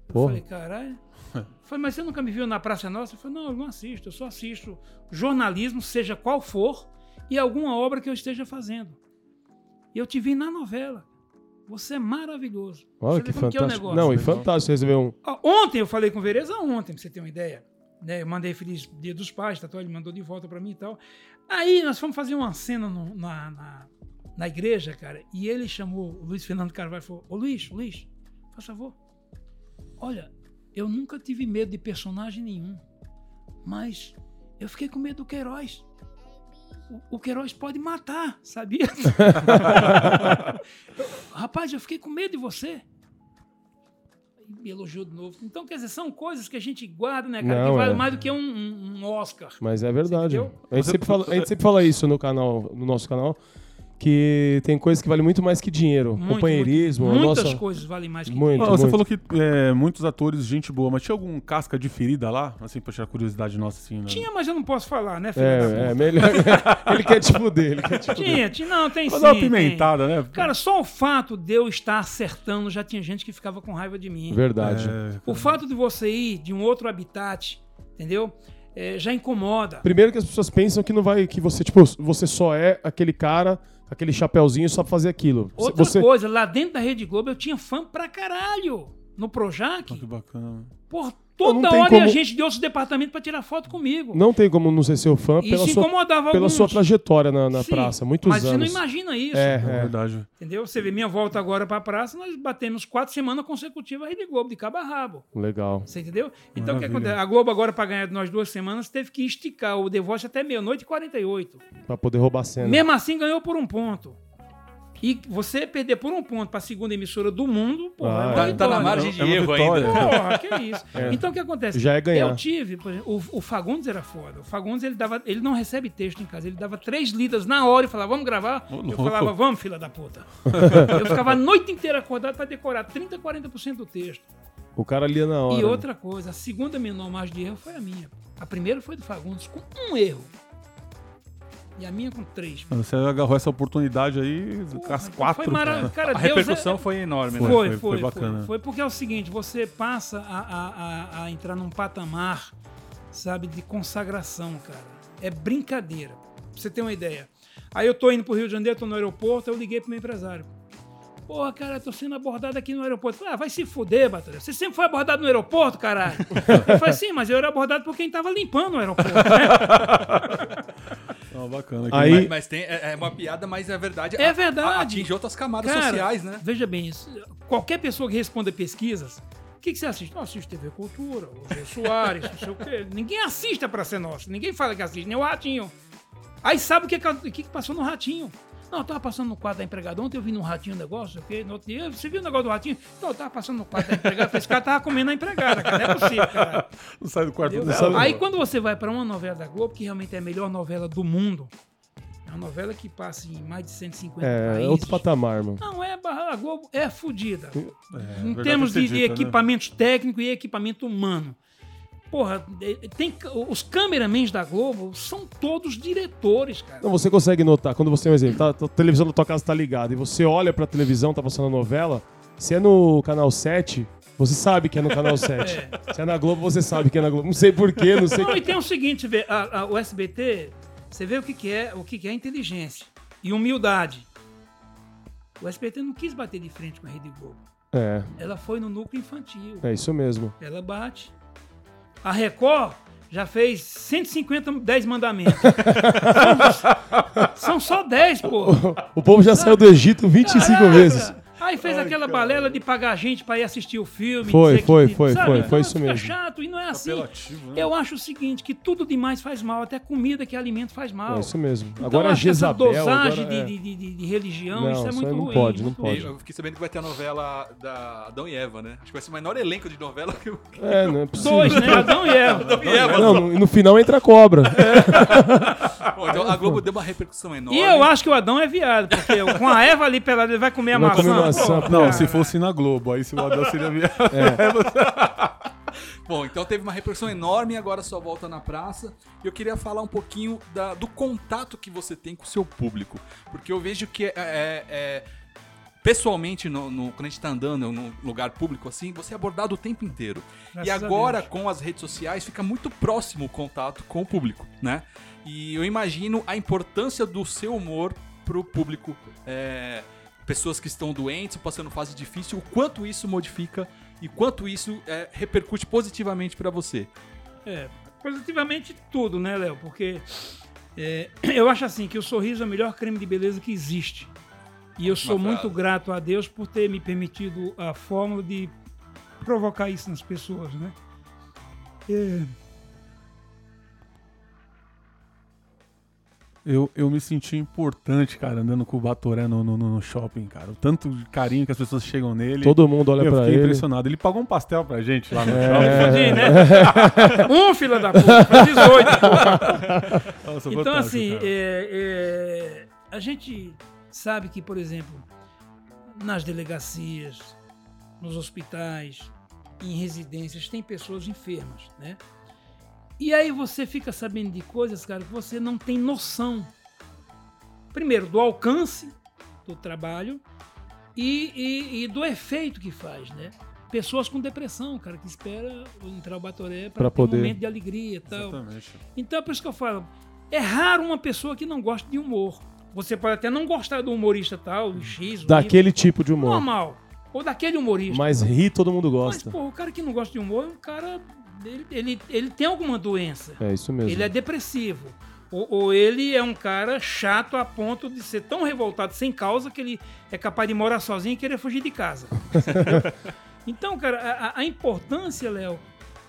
Eu Porra. falei, caralho. Falei, mas você nunca me viu na Praça Nossa? Eu falei, não, eu não assisto, eu só assisto jornalismo, seja qual for, e alguma obra que eu esteja fazendo. E eu te vi na novela. Você é maravilhoso. Olha que vê como é fantástico. Não, e Legal. fantástico receber um. Ontem eu falei com o Vereza, ontem, pra você ter uma ideia. Né, eu mandei Feliz Dia dos Pais, tá, ele mandou de volta pra mim e tal. Aí nós fomos fazer uma cena no- na, na, na igreja, cara, e ele chamou o Luiz Fernando Carvalho e falou: Ô Luiz, Luiz, faz favor. Olha, eu nunca tive medo de personagem nenhum, mas eu fiquei com medo do Queiroz. O, o Queiroz pode matar, sabia? Rapaz, eu fiquei com medo de você me elogiou de novo. Então, quer dizer, são coisas que a gente guarda, né, cara? Não, que vale é. mais do que um, um- Oscar. Mas é verdade. A gente, sempre fala, a gente sempre fala isso no canal, no nosso canal, que tem coisas que valem muito mais que dinheiro. Muito, Companheirismo, muito. Muitas nossa... coisas valem mais que Muito. Ah, você muito. falou que é, muitos atores, gente boa, mas tinha algum casca de ferida lá? Assim, pra tirar curiosidade nossa, assim, né? Tinha, mas eu não posso falar, né, filho? da É, puta? é, melhor. ele quer te fuder, ele quer te fuder. Tinha, tinha, não, tem Pra sim. dar uma tem. pimentada, né? Cara, só o fato de eu estar acertando já tinha gente que ficava com raiva de mim. Verdade. É, O fato de você ir de um outro habitat, entendeu? É, já incomoda. Primeiro que as pessoas pensam que não vai, que você, tipo, você só é aquele cara, aquele chapéuzinho só pra fazer aquilo. Outra você, coisa, lá dentro da Rede Globo eu tinha fã pra caralho. No Projac, Ah, que bacana. por toda hora como- gente de outros departamentos pra tirar foto comigo. Não tem como não ser seu fã pela Isso sua, incomodava pela alguns. sua trajetória na, na Sim, praça. Muitos mas anos. você não imagina isso. É, É, é. verdade. Entendeu? Você vê minha volta agora pra praça, nós batemos quatro semanas consecutivas a Rede Globo, de cabo a rabo. Legal. Você entendeu? Então o que acontece? A Globo agora, pra ganhar de nós duas semanas, teve que esticar o The Voice até meia-noite e 48. Pra poder roubar a cena. Mesmo assim, ganhou por um ponto. E você perder por um ponto para a segunda emissora do mundo, porra, Ah, é uma Tá, tá na margem de É erro vitória. ainda. Porra, que isso. Então o que acontece? Já é ganhar. Eu tive, por exemplo, o, o Fagundes era foda. O Fagundes ele dava, ele não recebe texto em casa, ele dava três lidas na hora e falava, vamos gravar. Ô, eu louco. falava, vamos, filha da puta. eu ficava a noite inteira acordado para decorar 30, 40% do texto. O cara lia na hora. E outra coisa, a segunda menor margem de erro foi a minha. A primeira foi do Fagundes com um erro. E a minha com três. Você agarrou essa oportunidade aí com as quatro. Foi maravilhoso. Cara, A Deus é- repercussão foi enorme, né? Foi, Foi- foi, foi foi, bacana. foi. porque é o seguinte, você passa a, a- a- a entrar num patamar, sabe, de consagração, cara. É brincadeira. Pra você ter uma ideia. Aí eu tô indo pro Rio de Janeiro, tô no aeroporto, eu liguei pro meu empresário. Porra, cara, tô sendo abordado aqui no aeroporto. Ah, vai se fuder, Batalha. Você sempre foi abordado no aeroporto, caralho? Eu falei, sim, mas eu era abordado por quem tava limpando o aeroporto. né? Não, bacana. Aí- Mas, mas tem, é, é uma piada, mas é verdade. É A- verdade. a- Atinge outras camadas Cara, sociais, né? Veja bem, isso, qualquer pessoa que responda pesquisas, o que, que você assiste? Não, assiste TV Cultura, o Jô Soares, não sei o quê. Ninguém assiste a Praça é Nossa, ninguém fala que assiste, nem o Ratinho. Aí sabe o que, que que passou no Ratinho? Não, eu tava passando no quadro da empregada. Ontem eu vi no Ratinho um negócio, ok? No outro dia, você viu o negócio do Ratinho? Não, eu tava passando no quadro da empregada. Esse cara tava comendo a empregada, cara. Não é possível, cara. Não sai do quarto Entendeu? dela. Aí quando você vai pra uma novela da Globo, que realmente é a melhor novela do mundo, é uma novela que passa em mais de 150 É, países. outro patamar, mano. Não, é barra- a Globo é fodida. É, em verdade termos de, seja de dita, né? equipamentos técnicos e equipamento humano. Porra, eh, tem, os cameramans da Globo são todos diretores, cara. Não, você consegue notar, quando você tem um exemplo, tá, a televisão da tua casa tá ligada e você olha pra televisão, tá passando a novela, se é no canal 7, você sabe que é no canal 7. Se é na Globo, você sabe que é na Globo. Não sei porquê, não sei. Não, e tem o seguinte, vê, a- a- o SBT, você vê o que, que é o que, que é inteligência e humildade. O SBT não quis bater de frente com a Rede Globo. É, Ela foi no núcleo infantil. é isso mesmo. Ela bate. A Record já fez 150 10 mandamentos. são, são só 10, pô. O povo já saiu do Egito 25 Caraca! vezes. Aí fez aquela balela de pagar gente pra ir assistir o filme. Foi, dizer que- foi, foi, sabe? foi, Então foi isso fica mesmo. chato e não é assim. Apelativo, né? Eu acho o seguinte, que tudo demais faz mal, até comida que é alimento faz mal. É isso mesmo. Então, Agora a acho que essa Jezabel. dosagem agora é- de, de, de- de religião, Não, isso é muito não ruim. pode, não pode. ruim. Eu fiquei sabendo que vai ter a novela da Adão e Eva, né? Acho que vai ser o menor elenco de novela que o. É, não é possível. Dois, né? Adão e Eva. Adão e Eva. Não, no, no final entra a cobra. Pô, então a Globo deu uma repercussão enorme. E eu acho que o Adão é viado, porque com a Eva ali pelada, ele vai comer a maçã. Não, se fosse na Globo, aí se o Adão seria viado. Bom, então teve uma repercussão enorme e agora só volta na praça. Eu queria falar um pouquinho da- do contato que você tem com o seu público. Porque eu vejo que é, é- é- pessoalmente, no- no- quando a gente tá andando num lugar público assim, você é abordado o tempo inteiro. E agora, com as redes sociais, fica muito próximo o contato com o público, né? E eu imagino a importância do seu humor pro público. é, pessoas que estão doentes, passando fase difícil, o quanto isso modifica e quanto isso é, repercute positivamente pra você. É, positivamente tudo, né, Léo? Porque é, eu acho assim que o sorriso é o melhor creme de beleza que existe. E eu sou muito grato a Deus por ter me permitido a fórmula de provocar isso nas pessoas, né? É, Eu, eu me senti importante, cara, andando com o Batoré no, no, no shopping, cara. O tanto de carinho que as pessoas chegam nele. Todo mundo olha eu pra fiquei ele. impressionado. Ele pagou um pastel pra gente lá no É. shopping. Fodi, né? um filho da puta, foi 18. Nossa, Então, assim, é, é, a gente sabe que, por exemplo, nas delegacias, nos hospitais, em residências, tem pessoas enfermas, né? E aí você fica sabendo de coisas, cara, que você não tem noção. Primeiro, do alcance do trabalho e, e- e do efeito que faz, né? Pessoas com depressão, cara, que espera entrar o Batoré Pra para ter poder. um momento de alegria e tal. Exatamente. Então é por isso que eu falo, é raro uma pessoa que não gosta de humor. Você pode até não gostar do humorista tal, do X, Daquele tipo de humor. normal. Ou daquele humorista. Mas rir todo mundo Mas, gosta. pô, o cara que não gosta de humor é um cara. Ele, ele, ele tem alguma doença. É isso mesmo. Ele é depressivo. Ou, ou ele é um cara chato a ponto de ser tão revoltado sem causa que ele é capaz de morar sozinho e querer fugir de casa. Então, cara, a, a- a importância, Léo,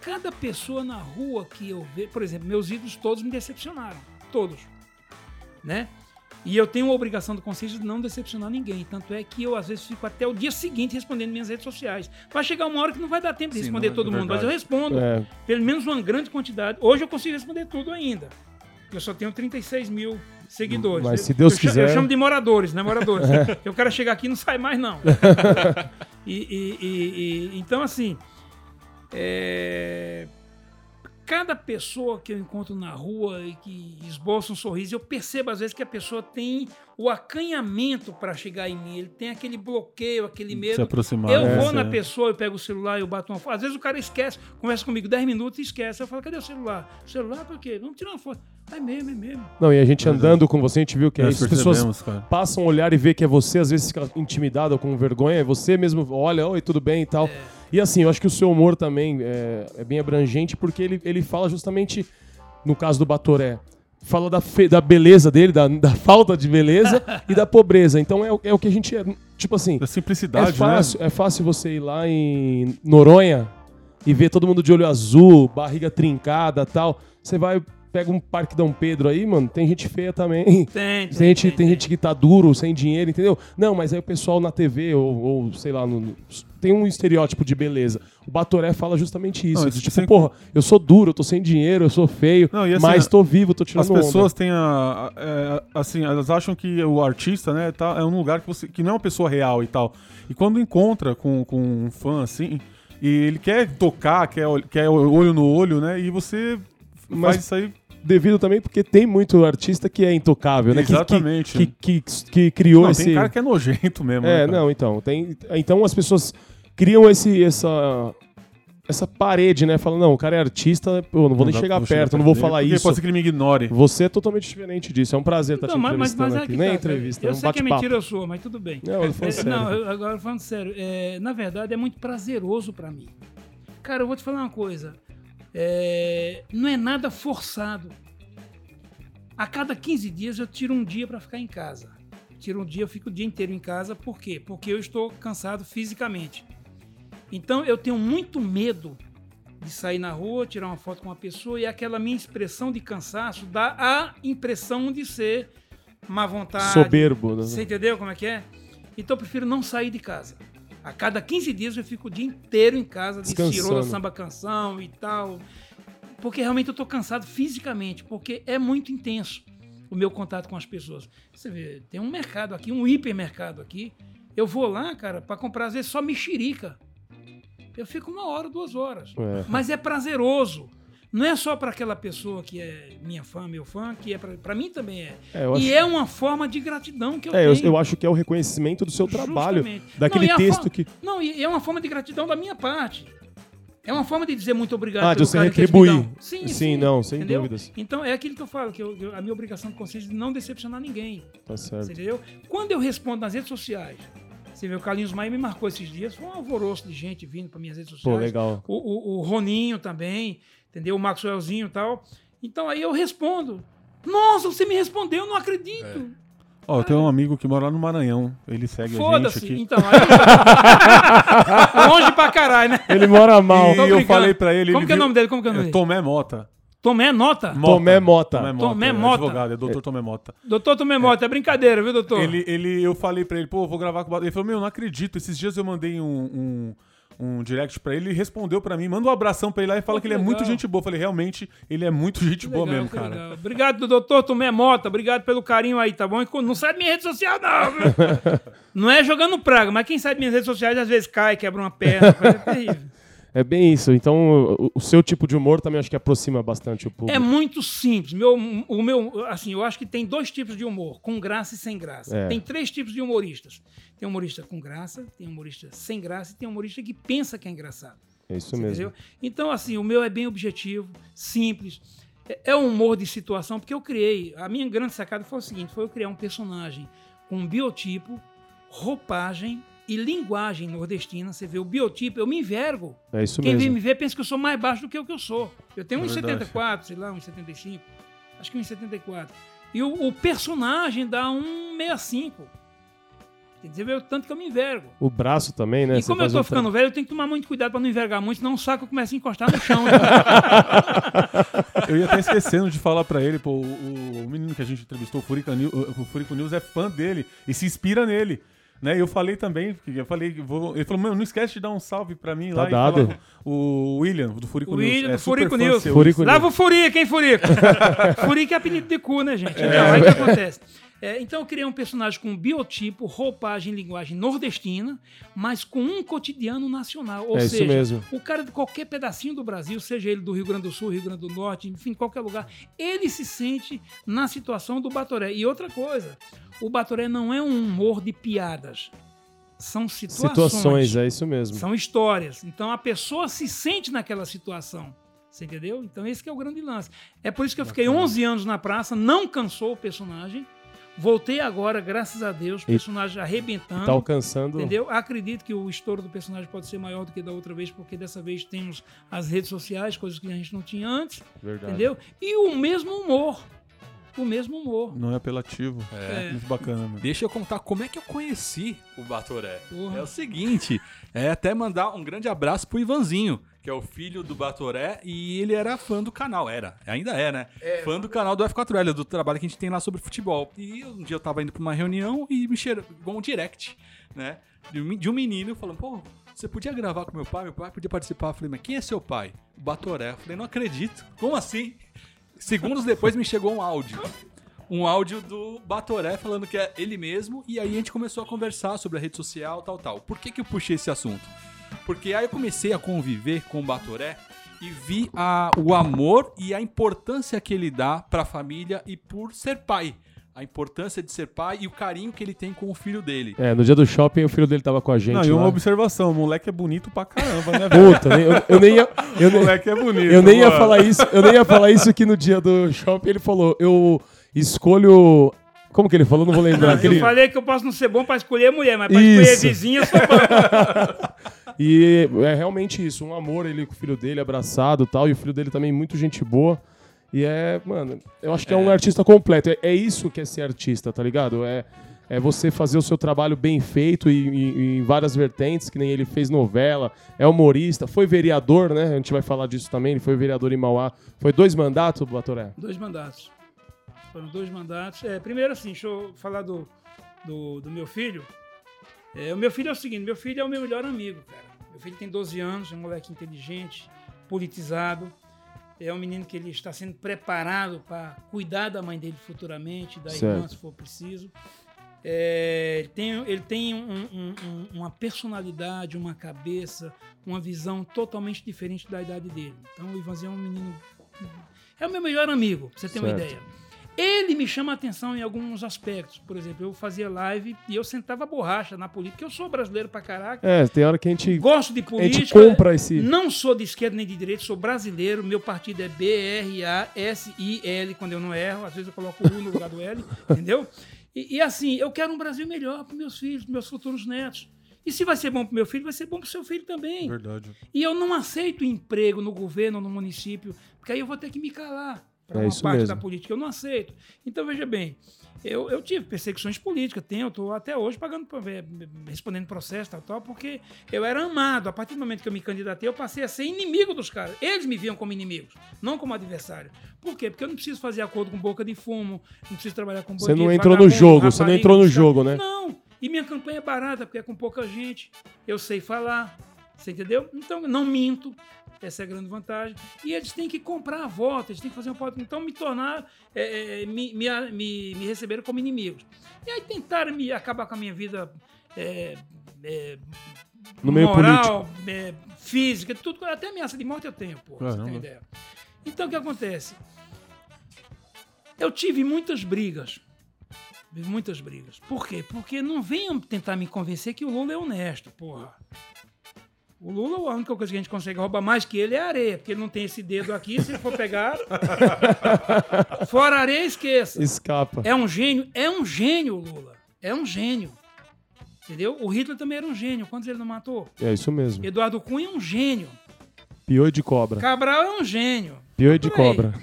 cada pessoa na rua que eu vejo, por exemplo, meus ídolos todos me decepcionaram. Todos. Né? E eu tenho a obrigação do consciência de não decepcionar ninguém. Tanto é que eu, às vezes, fico até o dia seguinte respondendo minhas redes sociais. Vai chegar uma hora que não vai dar tempo de Sim, responder é todo mundo, mas verdade. eu respondo. É. Pelo menos uma grande quantidade. Hoje eu consigo responder tudo ainda. Eu só tenho 36 mil seguidores. Mas Eu- se Deus eu quiser- Eu chamo de moradores, né? Moradores. Eu quero chegar aqui e não sai mais, não. E, e- e- e- então, assim, é, cada pessoa que eu encontro na rua e que esboça um sorriso, eu percebo às vezes que a pessoa tem o acanhamento para chegar em mim. Ele tem aquele bloqueio, aquele Se medo. aproximar. Eu né? vou é. na pessoa, eu pego o celular, eu bato uma foto. Às vezes o cara esquece, conversa comigo 10 minutos e esquece. Eu falo, cadê o celular? celular por quê? Vamos tirar uma foto. É mesmo, é mesmo. Não, e a gente andando com você, a gente viu que é isso. As pessoas cara. passam a olhar e vê que é você, às vezes fica intimidado ou com vergonha, é você mesmo olha, oi, tudo bem e tal. E assim, eu acho que o seu humor também é, é bem abrangente, porque ele, ele fala justamente, no caso do Batoré, fala da, fe- da beleza dele, da, da falta de beleza e da pobreza. Então é, o- é o que a gente é, tipo assim, Da é simplicidade, fácil, né? é fácil você ir lá em Noronha e ver todo mundo de olho azul, barriga trincada tal. Você vai, pega um Parque Dom Pedro aí, mano, tem gente feia também. Tem, Tem gente, tem gente que tá duro, sem dinheiro, entendeu? Não, mas aí o pessoal na TV, ou, ou, sei lá, no- tem um estereótipo de beleza. O Batoré fala justamente isso. Não, tipo, sem- porra, eu sou duro, eu tô sem dinheiro, eu sou feio, Não, assim, mas tô vivo, tô tirando As pessoas onda. têm a, a- é, assim, elas acham que o artista, né, tá, é um lugar que você que não é uma pessoa real e tal. E quando encontra com, com um fã assim, e ele quer tocar, quer, quer olho no olho, né, e você Mas- faz isso aí. Devido também porque tem muito artista que é intocável, né? Exatamente. Que, que, que, que criou Não, esse... tem cara que é nojento mesmo. É, né, não, então. Tem, então as pessoas criam esse, essa, essa parede, né? Falam, não, o cara é artista, eu não vou nem dá- chegar vou perto, chegar não vou falar isso. Pode ser que ele me ignore. Você é totalmente diferente disso. É um prazer estar Não, te mas, mas, entrevistando mas é aqui. que Nem tá, entrevista, Eu é um sei que é mentira sua, mas tudo bem. Não, eu É, sério. não, eu- agora falando sério, é, na verdade é muito prazeroso pra mim. Cara, eu vou te falar uma coisa. É, não é nada forçado. A cada 15 dias eu tiro um dia pra ficar em casa. Tiro um dia, eu fico o dia inteiro em casa. Por quê? Porque eu estou cansado fisicamente. Então eu tenho muito medo de sair na rua, tirar uma foto com uma pessoa e aquela minha expressão de cansaço dá a impressão de ser má vontade, Soberbo. né? você entendeu como é que é? Então eu prefiro não sair de casa. A cada 15 dias eu fico o dia inteiro em casa, de cirola, samba canção e tal. Porque realmente eu tô cansado fisicamente, porque é muito intenso o meu contato com as pessoas. Você vê, tem um mercado aqui, um hipermercado aqui. Eu vou lá, cara, para comprar às vezes só mexerica. Eu fico uma hora, duas horas. É. Mas é prazeroso. Não é só para aquela pessoa que é minha fã, meu fã, que é para mim também é. É, eu e acho- é uma forma de gratidão que eu É, eu, tenho. eu acho que é o reconhecimento do seu trabalho. Justamente. Daquele Não, texto que. Não, e é uma forma de gratidão da minha parte. É uma forma de dizer muito obrigado Ah, de você retribuir. Sim, Sim, sim, não, sem entendeu? dúvidas. Então é aquilo que eu falo, que eu- eu- a minha obrigação consciência é de não decepcionar ninguém. Tá certo. Entendeu? Quando eu respondo nas redes sociais, você vê, o Carlinhos Maia me marcou esses dias, foi um alvoroço de gente vindo para minhas redes sociais. Pô, legal. O, o- o Roninho também, entendeu? O Maxwellzinho e tal. Então aí eu respondo. Nossa, você me respondeu, não acredito. Ó, eu tenho um amigo que mora lá no Maranhão. Ele segue a gente Foda-se. aqui. Então, aí. Longe pra caralho, né? Ele mora mal. E eu falei pra ele. Como ele que é o viu- nome dele? Como que é o nome É dele? Tomé Mota. Tomé Nota? Mota. Tomé Mota. Tomé Mota. Tomé é Mota. Advogado, é doutor Tomé Mota. Doutor Tomé Mota, é brincadeira, viu, doutor? Ele, ele, eu falei pra ele, pô, vou gravar com o. Ele falou, meu, não acredito. Esses dias eu mandei um, um, um direct pra ele, ele respondeu pra mim, manda um abração pra ele lá e fala Pô, que que ele é muito legal. gente boa. Eu falei, realmente, ele é muito gente Que boa legal, mesmo, cara. legal. Obrigado, doutor Tomé Mota. Obrigado pelo carinho aí, tá bom? E Não sai da minha rede social, não, viu? Não é jogando praga, mas quem sai das minhas redes sociais às vezes cai, quebra uma perna, coisa terrível. É bem isso. Então, o, o seu tipo de humor também acho que aproxima bastante o público. É muito simples. Meu, o meu, assim, eu acho que tem dois tipos de humor, com graça e sem graça. É. Tem três tipos de humoristas. Tem humorista com graça, tem humorista sem graça e tem humorista que pensa que é engraçado. É isso Você mesmo. entendeu? Então, assim, o meu é bem objetivo, simples. É- É um humor de situação, porque eu criei. A minha grande sacada foi o seguinte: foi eu criar um personagem com um biotipo, roupagem e linguagem nordestina. Você vê o biotipo, eu me envergo. É isso Quem vem mesmo. me ver pensa que eu sou mais baixo do que o que eu sou. Eu tenho É uns verdade. 74, sei lá, uns 75. Acho que uns 74. E o, o personagem dá um 65. Você vê o tanto que eu me envergo. O braço também, né? e Você como eu tô um ficando velho, eu tenho que tomar muito cuidado pra não envergar muito, senão o saco começa a encostar no chão. né? Eu ia até esquecendo de falar pra ele, pô, o, o menino que a gente entrevistou, o Furico, News, o Furico News, é fã dele e se inspira nele. Né? E eu falei também, eu falei, vou, ele falou, mano, não esquece de dar um salve pra mim Tá lá dado. e com o William, do Furico O News. William é do super Furico News. Furico Lava o Furico, hein, Furico? Furico é apelido de cu, né, gente? Então, aí o que acontece? É, então eu criei um personagem com biotipo, roupagem, linguagem nordestina, mas com um cotidiano nacional. Ou É isso seja, mesmo. o cara de qualquer pedacinho do Brasil, seja ele do Rio Grande do Sul, Rio Grande do Norte, enfim, qualquer lugar, ele se sente na situação do Batoré. E outra coisa, o Batoré não é um humor de piadas. São situações. Situações, é isso mesmo. São histórias. Então a pessoa se sente naquela situação. Você entendeu? Então esse é o grande lance. É por isso que eu fiquei 11 anos na praça, não cansou o personagem. Voltei agora, graças a Deus, o E- personagem arrebentando. Tá alcançando. Entendeu? Acredito que o estouro do personagem pode ser maior do que da outra vez, porque dessa vez temos as redes sociais, coisas que a gente não tinha antes, Verdade. entendeu? E o mesmo humor. O mesmo humor. Não é apelativo. É. Muito bacana, mano. Deixa eu contar como é que eu conheci o Batoré. Porra. É o seguinte, é até mandar um grande abraço pro Ivanzinho, que é o filho do Batoré, e ele era fã do canal, era, ainda é, né? Fã do canal do F4L, do trabalho que a gente tem lá sobre futebol. E um dia eu tava indo pra uma reunião e me chegou um direct, né? De um, de um menino falando, pô, você podia gravar com meu pai? Meu pai podia participar. Eu falei, mas quem é seu pai? O Batoré. Eu falei, não acredito. Como assim? Segundos depois me chegou um áudio. Um áudio do Batoré falando que é ele mesmo, e aí a gente começou a conversar sobre a rede social, tal, tal. Por que, que eu puxei esse assunto? Porque aí eu comecei a conviver com o Batoré e vi a, o amor e a importância que ele dá pra família e por ser pai. A importância de ser pai e o carinho que ele tem com o filho dele. É, no dia do shopping o filho dele tava com a gente Não, e lá. uma observação, o moleque é bonito pra caramba, né, velho? Puta, nem- eu, eu nem ia... Eu O nem, moleque é bonito. eu nem ia falar isso, eu nem ia falar isso que no dia do shopping ele falou, eu escolho... Como que ele falou? Não vou lembrar. Eu Aquele... falei que eu posso não ser bom pra escolher mulher, mas pra Isso. escolher vizinha, eu sou bom. E é realmente isso, um amor ele com o filho dele abraçado e tal, e o filho dele também muito gente boa. E é, mano, eu acho que é, um artista completo. É, é isso que é ser artista, tá ligado? É, é você fazer o seu trabalho bem feito e, e- e em várias vertentes, que nem ele fez novela, é humorista, foi vereador, né? A gente vai falar disso também, ele foi vereador em Mauá. Foi dois mandatos, Batoré? Dois mandatos. Foram dois mandatos. É, primeiro, assim, deixa eu falar do, do, do meu filho. É, o meu filho é o seguinte: meu filho é o meu melhor amigo, cara. Meu filho tem 12 anos, é um moleque inteligente, politizado. É um menino que ele está sendo preparado para cuidar da mãe dele futuramente, da irmã, Certo. se for preciso. É, ele tem, ele tem um- um- um- uma personalidade, uma cabeça, uma visão totalmente diferente da idade dele. Então o Ivanzinho é um menino. É o meu melhor amigo, pra você ter uma Certo. ideia. Ele me chama a atenção em alguns aspectos. Por exemplo, eu fazia live e eu sentava borracha na política, porque eu sou brasileiro pra caraca. É, tem hora que a gente, Gosto de a gente política. compra esse. Não sou de esquerda nem de direita, sou brasileiro. Meu partido é B-R-A-S-I-L, quando eu não erro. Às vezes eu coloco o U no lugar do L, entendeu? E, e assim, eu quero um Brasil melhor para meus filhos, pros meus futuros netos. E se vai ser bom para meu filho, vai ser bom para seu filho também. Verdade. E eu não aceito emprego no governo ou no município, porque aí eu vou ter que me calar para É uma parte mesmo. da política. Eu não aceito. Então, veja bem, eu, eu tive perseguições políticas, tenho, estou até hoje pagando, respondendo processo tal, tal, porque eu era amado. A partir do momento que eu me candidatei, eu passei a ser inimigo dos caras. Eles me viam como inimigos, não como adversário. Por quê? Porque eu não preciso fazer acordo com boca de fumo, não preciso trabalhar com Você não entrou no jogo, você não entrou no jogo, né? Não. E minha campanha é barata, porque é com pouca gente. Eu sei falar. Você entendeu? Então, não minto. Essa é a grande vantagem. E eles têm que comprar a voto, eles têm que fazer um voto. Então, me tornar, é, é, me, me, me, me receberam como inimigos. E aí tentaram me acabar com a minha vida é, é, No meio moral, é, física, tudo. Até ameaça de morte eu tenho, pô. pra Você tem ideia. Então, o que acontece? Eu tive muitas brigas. Tive muitas brigas. Por quê? Porque não venham tentar me convencer que o Lula é honesto, porra. O Lula, a única coisa que a gente consegue roubar mais que ele é areia, porque ele não tem esse dedo aqui, se ele for pegar. Fora areia, esqueça. Escapa. É um gênio, é um gênio o Lula. É um gênio. Entendeu? O Hitler também era um gênio. Quantos ele não matou? É isso mesmo. Eduardo Cunha é um gênio. Pioi de cobra. Cabral é um gênio. Pioi de cobra.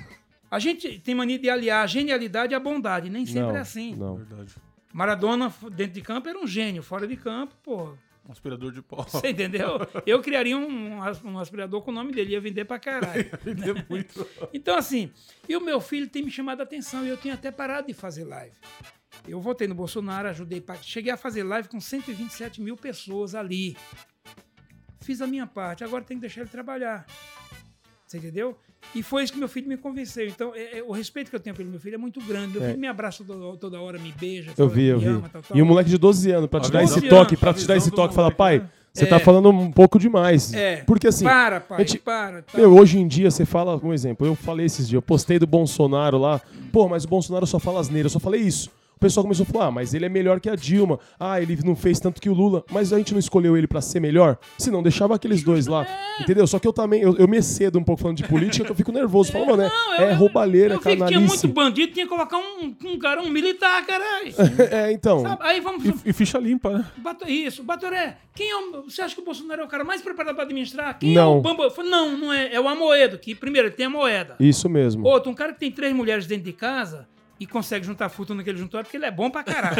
A gente tem mania de aliar a genialidade à bondade. Nem sempre Não, é assim. não. Verdade. Maradona, dentro de campo, era um gênio. Fora de campo, pô, Um aspirador de pó. você entendeu? Eu criaria um, um aspirador com o nome dele, ia vender pra caralho. Entendeu muito. Então, assim, e o meu filho tem me chamado a atenção e eu tinha até parado de fazer live. Eu votei no Bolsonaro, ajudei, pra- cheguei a fazer live com 127 mil pessoas ali. Fiz a minha parte, agora tem que deixar ele trabalhar. Você entendeu? E foi isso que meu filho me convenceu. Então, é- é- o respeito que eu tenho pelo meu filho é muito grande. Meu É. filho me abraça toda, toda hora, me beija. Eu fala vi, que eu me vi. ama, tal, tal. E o moleque de 12 anos, pra te dar esse toque, pra te dar esse toque, fala, pai, você É. tá falando um pouco demais. É. Porque assim, Para, pai, gente- para. tal. Meu, hoje em dia você fala, um exemplo, eu falei esses dias, eu postei do Bolsonaro lá, pô, mas o Bolsonaro só fala asneira, eu só falei isso. O pessoal começou a falar, ah, mas ele é melhor que a Dilma. Ah, ele não fez tanto que o Lula. Mas a gente não escolheu ele pra ser melhor? Se não, deixava aqueles dois lá. Entendeu? Só que eu também, eu, eu me excedo um pouco falando de política, que eu fico nervoso. Falo, mano, é, é roubalheira, eu vi que tinha canalice. muito bandido, tinha que colocar um, um cara, um militar, caralho. É, então. Sabe? Aí vamos. E, e ficha limpa, né? Bato- Isso, Batoré, quem é o, você acha que o Bolsonaro é o cara mais preparado para administrar? Quem Não. é o falei, Não, não é. É o Amoedo, que primeiro ele tem a moeda. Isso mesmo. Outro, um cara que tem três mulheres dentro de casa e consegue juntar fortuna que ele juntou é porque ele é bom pra caralho.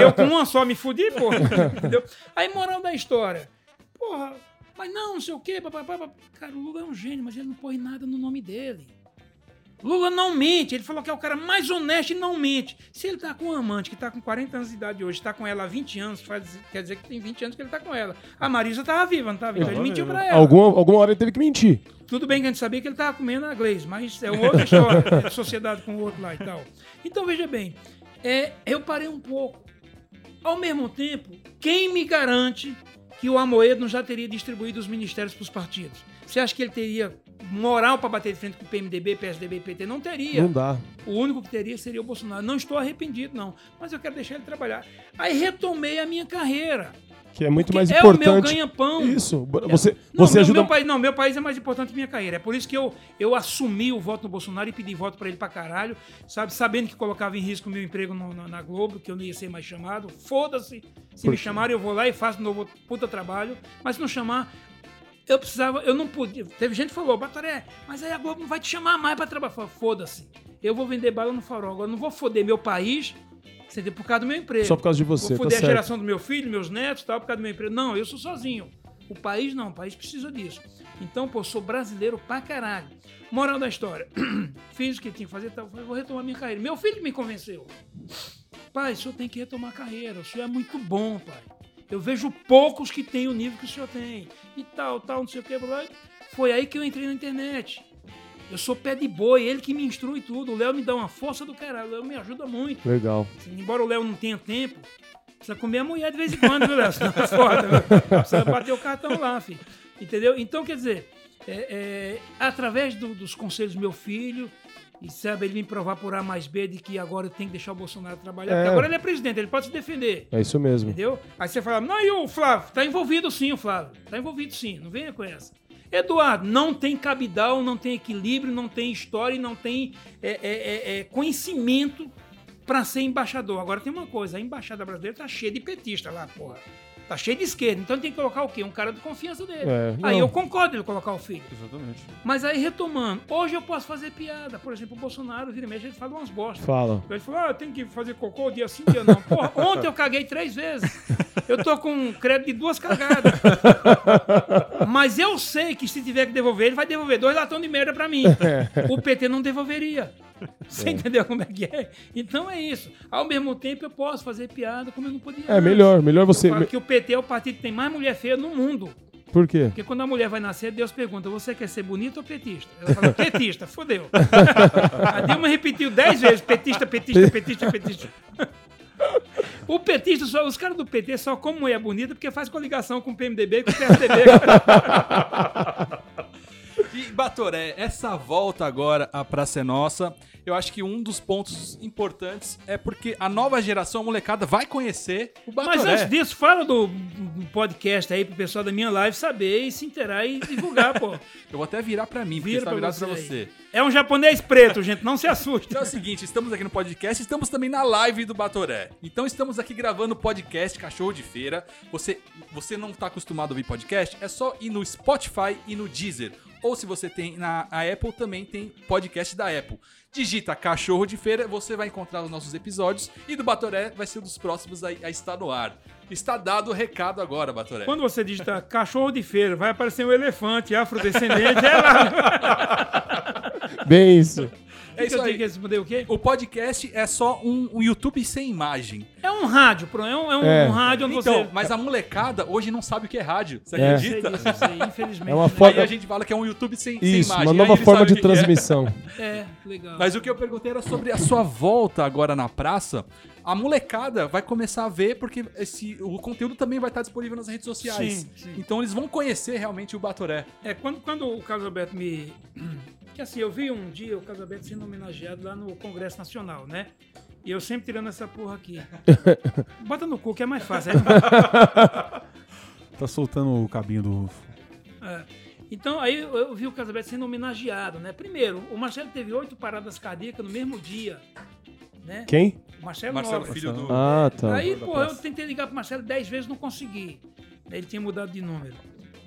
Eu com uma só me fudi, porra. Entendeu? Aí, moral da história. Porra, mas não, não sei o quê. Papapá, papá. Cara, o Lula é um gênio, mas ele não põe nada no nome dele. Lula não mente. Ele falou que é o cara mais honesto e não mente. Se ele tá com uma amante que tá com 40 anos de idade hoje, tá com ela há 20 anos, faz- quer dizer que tem 20 anos que ele tá com ela. A Marisa tava viva, não tava viva? Então ele Tava mentiu pra ela. Alguma, alguma hora ele teve que mentir. Tudo bem que a gente sabia que ele estava comendo a Gleice, mas é uma outra história. sociedade com o outro lá e tal. Então, veja bem, é, eu parei um pouco. Ao mesmo tempo, quem me garante que o Amoedo não já teria distribuído os ministérios para os partidos? Você acha que ele teria moral para bater de frente com o PMDB, PSDB e PT? Não teria. Não dá. O único que teria seria o Bolsonaro. Não estou arrependido, não. Mas eu quero deixar ele trabalhar. Aí retomei a minha carreira. Que é muito mais é o meu importante. ganha-pão. Isso. Você, Não, você meu, ajuda. meu país, não, meu país é mais importante que minha carreira. É por isso que eu, eu assumi o voto no Bolsonaro e pedi voto pra ele pra caralho, sabe? Sabendo que colocava em risco o meu emprego no- na, na Globo, que eu não ia ser mais chamado. Foda-se. Se Por me chamarem, eu vou lá e faço de novo puta trabalho. Mas se não chamar, eu precisava, eu não podia. Teve gente que falou, Batoré, mas aí a Globo não vai te chamar mais pra trabalhar. Foda-se. Eu vou vender bala no farol. Agora eu não vou foder meu país. você entendeu? Por causa do meu emprego. Só por causa de você, Vou tá foder a certo. geração do meu filho, meus netos, tal, por causa do meu emprego. Não, eu sou sozinho. O país não, o país precisa disso. Então, pô, sou brasileiro pra caralho. Moral da história. Fiz o que tinha que fazer, tal, vou retomar minha carreira. Meu filho me convenceu. Pai, o senhor tem que retomar a carreira. O senhor é muito bom, pai. Eu vejo poucos que têm o nível que o senhor tem. E tal, tal, não sei o que. blá, blá. Foi aí que eu entrei na internet. Eu sou pé de boi, ele que me instrui tudo. O Léo me dá uma força do caralho. O Léo me ajuda muito. Legal. Embora o Léo não tenha tempo, precisa comer a mulher de vez em quando, viu, Léo? Senão é foda, viu? Precisa bater o cartão lá, filho. Entendeu? Então, quer dizer, é, é, através do- dos conselhos do meu filho, e sabe, ele me provar por A mais B de que agora eu tenho que deixar o Bolsonaro trabalhar. É. Porque agora ele é presidente, ele pode se defender. É isso mesmo. Entendeu? Aí você fala, não, e o Flávio? Tá envolvido sim, o Flávio. Tá envolvido sim, não venha com essa. Eduardo, não tem cabidal, não tem equilíbrio, não tem história e não tem é, é, é, é, conhecimento pra ser embaixador. Agora tem uma coisa, a embaixada brasileira tá cheia de petista lá, porra. Tá cheia de esquerda, então tem que colocar o quê? Um cara de confiança dele. É, aí eu concordo ele colocar o filho. Exatamente. Mas aí retomando, hoje eu posso fazer piada. Por exemplo, o Bolsonaro, vira e mexe, ele fala umas bostas. Fala. Ele falou, ah, tem que fazer cocô dia sim, dia não. Porra, ontem eu caguei três vezes. Eu tô com um crédito de duas cagadas. Mas eu sei que se tiver que devolver, ele vai devolver dois latões de merda pra mim. O PT não devolveria. Você entendeu como é que é? Então é isso. Ao mesmo tempo, eu posso fazer piada como eu não podia. É antes. melhor, melhor você. Eu falo que o PT é o partido que tem mais mulher feia no mundo. Por quê? Porque quando a mulher vai nascer, Deus pergunta: você quer ser bonita ou petista? Ela fala: petista, fodeu. a Dilma repetiu dez vezes: petista, petista, petista, petista. O petista, só, os caras do PT só como mulher bonita porque faz coligação com o PMDB e com o PSDB. E Batoré, essa volta agora à Praça é Nossa, eu acho que um dos pontos importantes é porque a nova geração, a molecada, vai conhecer o Batoré. Mas antes disso, fala do, podcast aí pro pessoal da minha live saber e se inteirar e divulgar, pô. Eu vou até virar pra mim, porque Vira está virado aí. você. É um japonês preto, gente, não se assuste. Então é o seguinte, estamos aqui no podcast, estamos também na live do Batoré. Então estamos aqui gravando o podcast Cachorro de Feira. Você, você não está acostumado a ouvir podcast? É só ir no Spotify e no Deezer. Ou se você tem na a Apple, também tem podcast da Apple. Digita Cachorro de Feira, você vai encontrar os nossos episódios e do Batoré vai ser um dos próximos a, a estar no ar. Está dado o recado agora, Batoré. Quando você digita cachorro de feira, vai aparecer um elefante afrodescendente. é lá. Bem isso. É isso eu tenho que responder o quê? O podcast é só um, um YouTube sem imagem. É um rádio, pro- é um, é um, É. um rádio onde Então, você. mas a molecada hoje não sabe o que é rádio. Você É. Sei acredita? disso, sei, infelizmente. É uma né? Aí a gente fala que é um YouTube sem, sem Isso, imagem. uma aí nova forma de o que é. transmissão. É, legal. Mas o que eu perguntei era sobre a sua volta agora na praça. A molecada vai começar a ver, porque esse, o conteúdo também vai estar disponível nas redes sociais. Sim, sim. Então eles vão conhecer realmente o Batoré. É, quando, quando o Carlos Alberto me. Que assim, eu vi um dia o Carlos Alberto sendo homenageado lá no Congresso Nacional, né? E eu sempre tirando essa porra aqui. Bota no cu que é mais fácil. Aí Tá soltando o cabinho do. É. Então, aí eu, eu vi o Carlos Alberto sendo homenageado, né? Primeiro, o Marcelo teve oito paradas cardíacas no mesmo dia. Né? Quem? O Marcelo, Marcelo, Nóbrega. filho do. Ah, tá. Aí, pô, eu tentei ligar pro Marcelo dez vezes, não consegui. Ele tinha mudado de número.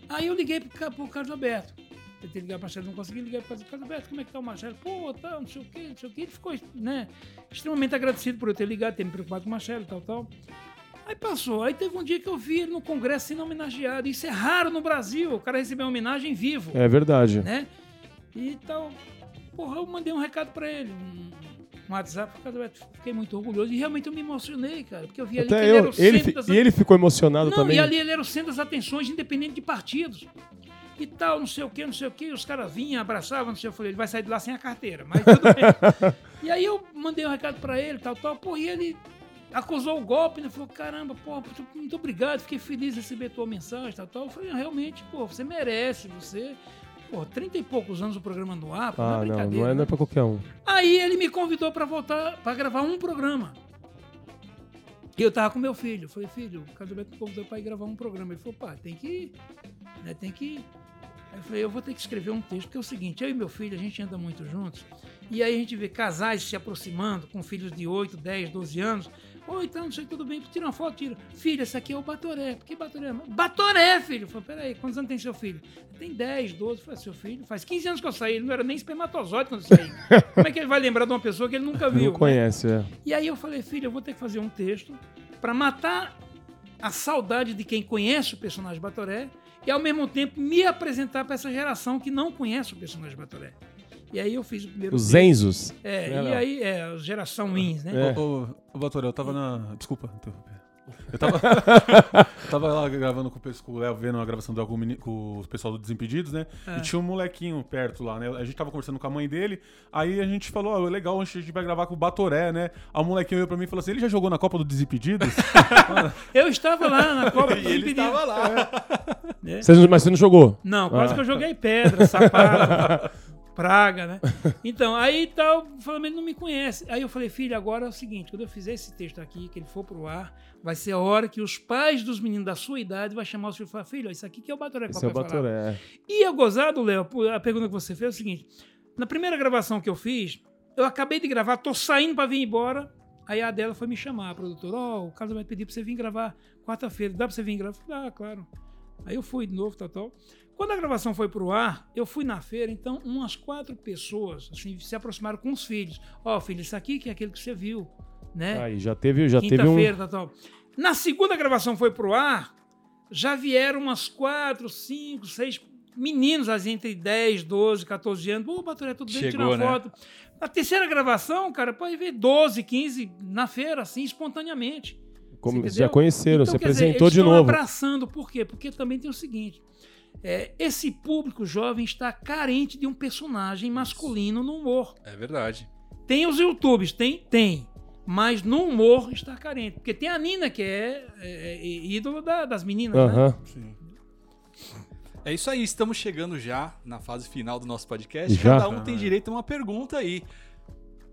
Aí eu liguei pro, pro Carlos Alberto. Tentei ligar pro Marcelo, não consegui, liguei pro Carlos Carlos Alberto, como é que tá o Marcelo? Pô, tá, não sei o quê, não sei o quê. Ele ficou, né, extremamente agradecido por eu ter ligado, ter me preocupado com o Marcelo e tal, tal. Aí passou. Aí teve um dia que eu vi ele no congresso sendo homenageado. Isso é raro no Brasil, o cara receber uma homenagem vivo É verdade. né? E tal. Porra, eu mandei um recado pra ele, um, WhatsApp, fiquei muito orgulhoso. E realmente eu me emocionei, cara, porque eu vi ali que Até ele era eu. o Ele, centro fi- das e ele ficou emocionado Não, também. e ali ele era o centro das atenções, independente de partidos. E tal, não sei o que, não sei o que, os caras vinham, abraçavam, não sei o que, eu falei, ele vai sair de lá sem a carteira, mas tudo bem. e aí eu mandei um recado pra ele, tal, tal, porra, e ele acusou o golpe, né, falou, caramba, porra, muito- obrigado, fiquei feliz de receber tua mensagem, tal, tal. Eu falei, realmente, pô, você merece, você... Pô, 30 e poucos anos o programa no ar, pô, não é Ah, não, brincadeira. não é, não né? é pra qualquer um. Aí ele me convidou pra voltar, pra gravar um programa. E eu tava com meu filho. Eu falei, filho, o Carlos Alberto me convidou pra ir gravar um programa. Ele falou, pá, tem que ir, né, tem que ir. Aí eu falei, eu vou ter que escrever um texto, porque é o seguinte, eu e meu filho, a gente anda muito juntos, e aí a gente vê casais se aproximando, com filhos de 8, 10, 12 anos. Oi, então, não sei, tudo bem, tira uma foto, tira. Filho, esse aqui é o Batoré. Por que Batoré? Batoré, filho! Eu falei, peraí, quantos anos tem seu filho? Tem 10, 12. Eu falei, seu filho? Faz 15 anos que eu saí, ele não era nem espermatozoide quando eu saí. Como é que ele vai lembrar de uma pessoa que ele nunca viu? Não né? conhece, é. E aí eu falei, filho, eu vou ter que fazer um texto para matar a saudade de quem conhece o personagem Batoré e ao mesmo tempo me apresentar para essa geração que não conhece o personagem Batoré. E aí eu fiz o primeiro Os texto. Enzos. É, É, e Léo. aí é a geração Wins, né? É. Ô, ô, Batoré, eu tava na. Desculpa interromper. Eu tava, tava lá gravando com o pessoal, Léo, vendo a gravação do, com, o meni- com o pessoal do Desimpedidos, né? É. E tinha um molequinho perto lá, né? A gente tava conversando com a mãe dele, aí a gente falou, ó, é legal, a gente vai gravar com o Batoré, né? Aí o molequinho olhou pra mim e falou assim, ele já jogou na Copa do Desimpedidos? Eu estava lá na Copa E ele tava lá. Você não- mas você não jogou? Não, quase Ah. que eu joguei pedra, sapato, praga, né? Então, aí tal, falando, ele não me conhece. Aí eu falei, filho, agora é o seguinte, quando eu fizer esse texto aqui, que ele for pro ar, vai ser a hora que os pais dos meninos da sua idade vai chamar os filhos e falar, filho, isso aqui que é o Batoré Esse é o papai falava." Batoré. E eu gozado, Léo, a pergunta que você fez é o seguinte: na primeira gravação que eu fiz, eu acabei de gravar, tô saindo pra vir embora. Aí a Adela foi me chamar, a produtora, ó, o Carlos vai pedir pra você vir gravar quarta-feira, dá pra você vir gravar? Eu falei, ah, claro. Aí eu fui de novo, tal, tal. Quando a gravação foi pro ar, eu fui na feira, então umas quatro pessoas, assim, se aproximaram com os filhos. Ó, filho, isso aqui que é aquele que você viu, né? Aí, já teve, já teve um... Quinta-feira, tal, tal. Na segunda gravação foi pro ar, já vieram umas quatro, cinco, seis meninos, assim, entre 10, 12, 14 anos. Pô, Baturé, tudo bem, Chegou, uma né? foto. Na terceira gravação, cara, pode ver 12, 15 na feira, assim, espontaneamente. Como, já conheceram, Então, você dizer, apresentou eles de estão novo. abraçando, por quê? Porque também tem o seguinte: é, esse público jovem está carente de um personagem masculino no humor. É verdade. Tem os YouTubes, tem, tem. Mas no humor está carente. Porque tem a Nina, que é, é, é ídolo da- das meninas, né? Sim. É isso aí, estamos chegando já na fase final do nosso podcast. Já? Cada um tem direito a uma pergunta aí.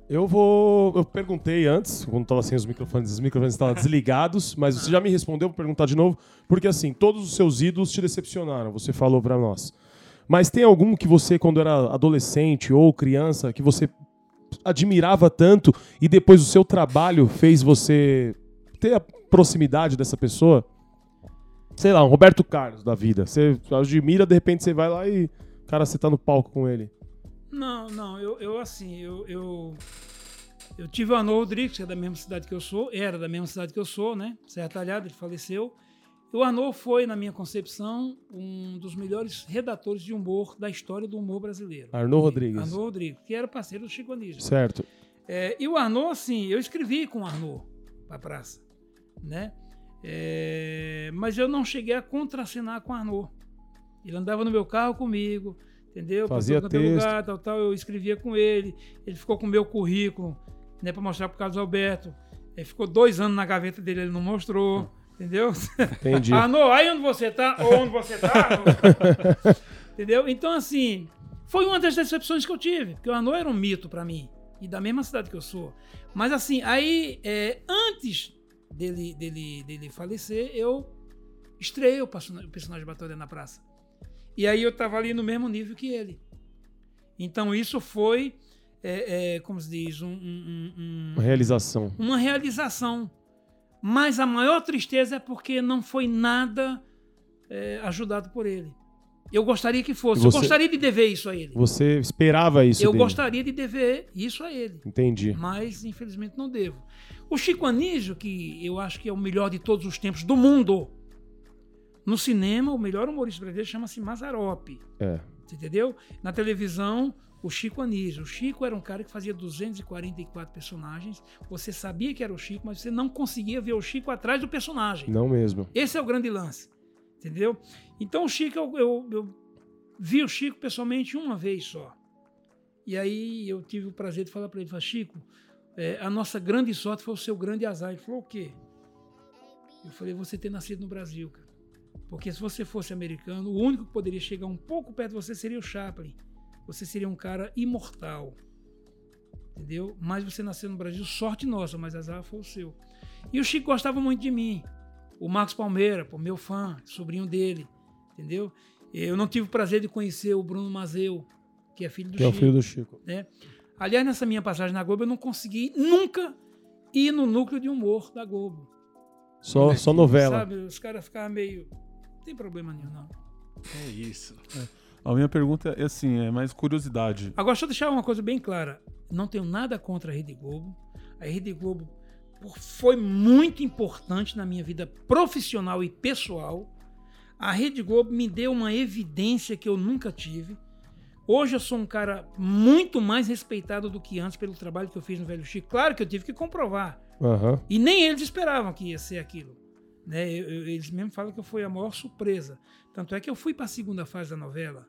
Eu vou. Eu perguntei antes, quando tava sem os microfones, os microfones estavam desligados, mas você já me respondeu, vou perguntar de novo, porque assim, todos os seus ídolos te decepcionaram, você falou pra nós. Mas tem algum que você, quando era adolescente ou criança, que você admirava tanto e depois o seu trabalho fez você ter a proximidade dessa pessoa? Sei lá, um Roberto Carlos da vida. Você admira, de repente você vai lá e cara você tá no palco com ele? Não, não, eu, eu assim, eu, eu, eu tive o Arnô Rodrigues, que é da mesma cidade que eu sou, era da mesma cidade que eu sou, né? Serra Talhada, ele faleceu. O Arnô foi, na minha concepção, um dos melhores redatores de humor da história do humor brasileiro. Arnô Rodrigues. Arnô Rodrigues, que era parceiro do Chico Anísio. Certo. É, e o Arnô, assim, eu escrevi com o Arnô pra praça, né? É, mas eu não cheguei a contracenar com o Arnô. Ele andava no meu carro comigo, entendeu? Fazia texto. lugar, tal, tal, eu escrevia com ele. Ele ficou com o meu currículo, né, para mostrar pro Carlos Alberto. Ele ficou dois anos na gaveta dele, ele não mostrou, entendeu? Entendi. Arnô, aí onde você tá? Ou onde você tá? Entendeu? Então, assim, foi uma das decepções que eu tive, porque o Arnô era um mito pra mim, e da mesma cidade que eu sou. Mas, assim, aí, é, antes dele, dele, dele falecer, eu estreiei o persona- o personagem Batoré na praça. E aí eu tava ali no mesmo nível que ele. Então, isso foi, é, é, como se diz, um- um- um- Uma realização. uma realização. Mas a maior tristeza é porque não foi nada é, ajudado por ele. Eu gostaria que fosse. Você- Eu gostaria de dever isso a ele. Você esperava isso Eu dele? gostaria de dever isso a ele. Entendi. Mas, infelizmente, não devo. O Chico Anísio, que eu acho que é o melhor de todos os tempos do mundo. No cinema, o melhor humorista brasileiro chama-se Mazzaropi. É. Você entendeu? Na televisão, o Chico Anísio. O Chico era um cara que fazia 244 personagens. Você sabia que era o Chico, mas você não conseguia ver o Chico atrás do personagem. Não mesmo. Esse é o grande lance. Entendeu? Então o Chico, eu, eu- eu vi o Chico pessoalmente uma vez só. E aí eu tive o prazer de falar para ele, falei, Chico, é, a nossa grande sorte foi o seu grande azar. Ele falou, o quê? Eu falei, você ter nascido no Brasil, cara. Porque se você fosse americano, o único que poderia chegar um pouco perto de você seria o Chaplin. Você seria um cara imortal. Entendeu? Mas você nasceu no Brasil, sorte nossa, mas azar foi o seu. E o Chico gostava muito de mim. O Marcos Palmeira, pô, meu fã, sobrinho dele, entendeu? Eu não tive o prazer de conhecer o Bruno Mazeu, que é filho do Que é o Chico. filho do Chico. né? Aliás, nessa minha passagem na Globo, eu não consegui nunca ir no núcleo de humor da Globo. Só, só novela. Sabe? Os caras ficavam meio. Não tem problema nenhum, não. É isso. A minha pergunta é assim, é mais curiosidade. Agora, deixa eu deixar uma coisa bem clara. Não tenho nada contra a Rede Globo. A Rede Globo foi muito importante na minha vida profissional e pessoal. A Rede Globo me deu uma evidência que eu nunca tive. Hoje eu sou um cara muito mais respeitado do que antes pelo trabalho que eu fiz no Velho Chico. Claro que eu tive que comprovar. Aham. E nem eles esperavam que ia ser aquilo. Né? Eu- eu- eles mesmo falam que fui a maior surpresa. Tanto é que eu fui para a segunda fase da novela.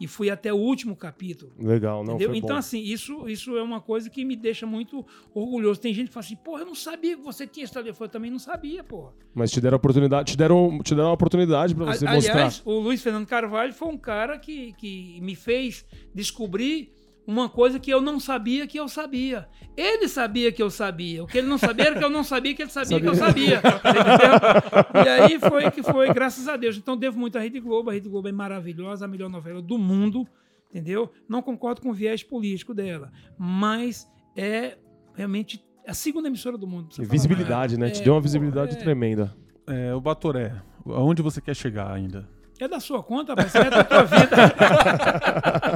E fui até o último capítulo. Legal, não Entendeu? foi Então, bom. assim, isso, isso é uma coisa que me deixa muito orgulhoso. Tem gente que fala assim, porra, eu não sabia que você tinha esse telefone. Eu também não sabia, porra. Mas te deram a oportunidade, te deram, te deram uma oportunidade pra você A- mostrar. Aliás, o Luiz Fernando Carvalho foi um cara que, que me fez descobrir uma coisa que eu não sabia que eu sabia. Ele sabia que eu sabia. O que ele não sabia era que eu não sabia que ele sabia, que eu sabia. Entendeu? E aí foi que foi, graças a Deus. Então devo muito à Rede Globo. A Rede Globo é maravilhosa, a melhor novela do mundo. Entendeu? Não concordo com o viés político dela. Mas é realmente a segunda emissora do mundo. E visibilidade, né? mais. Te É, deu uma visibilidade é- tremenda. É, o Batoré, aonde você quer chegar ainda? É da sua conta. Isso é da tua vida.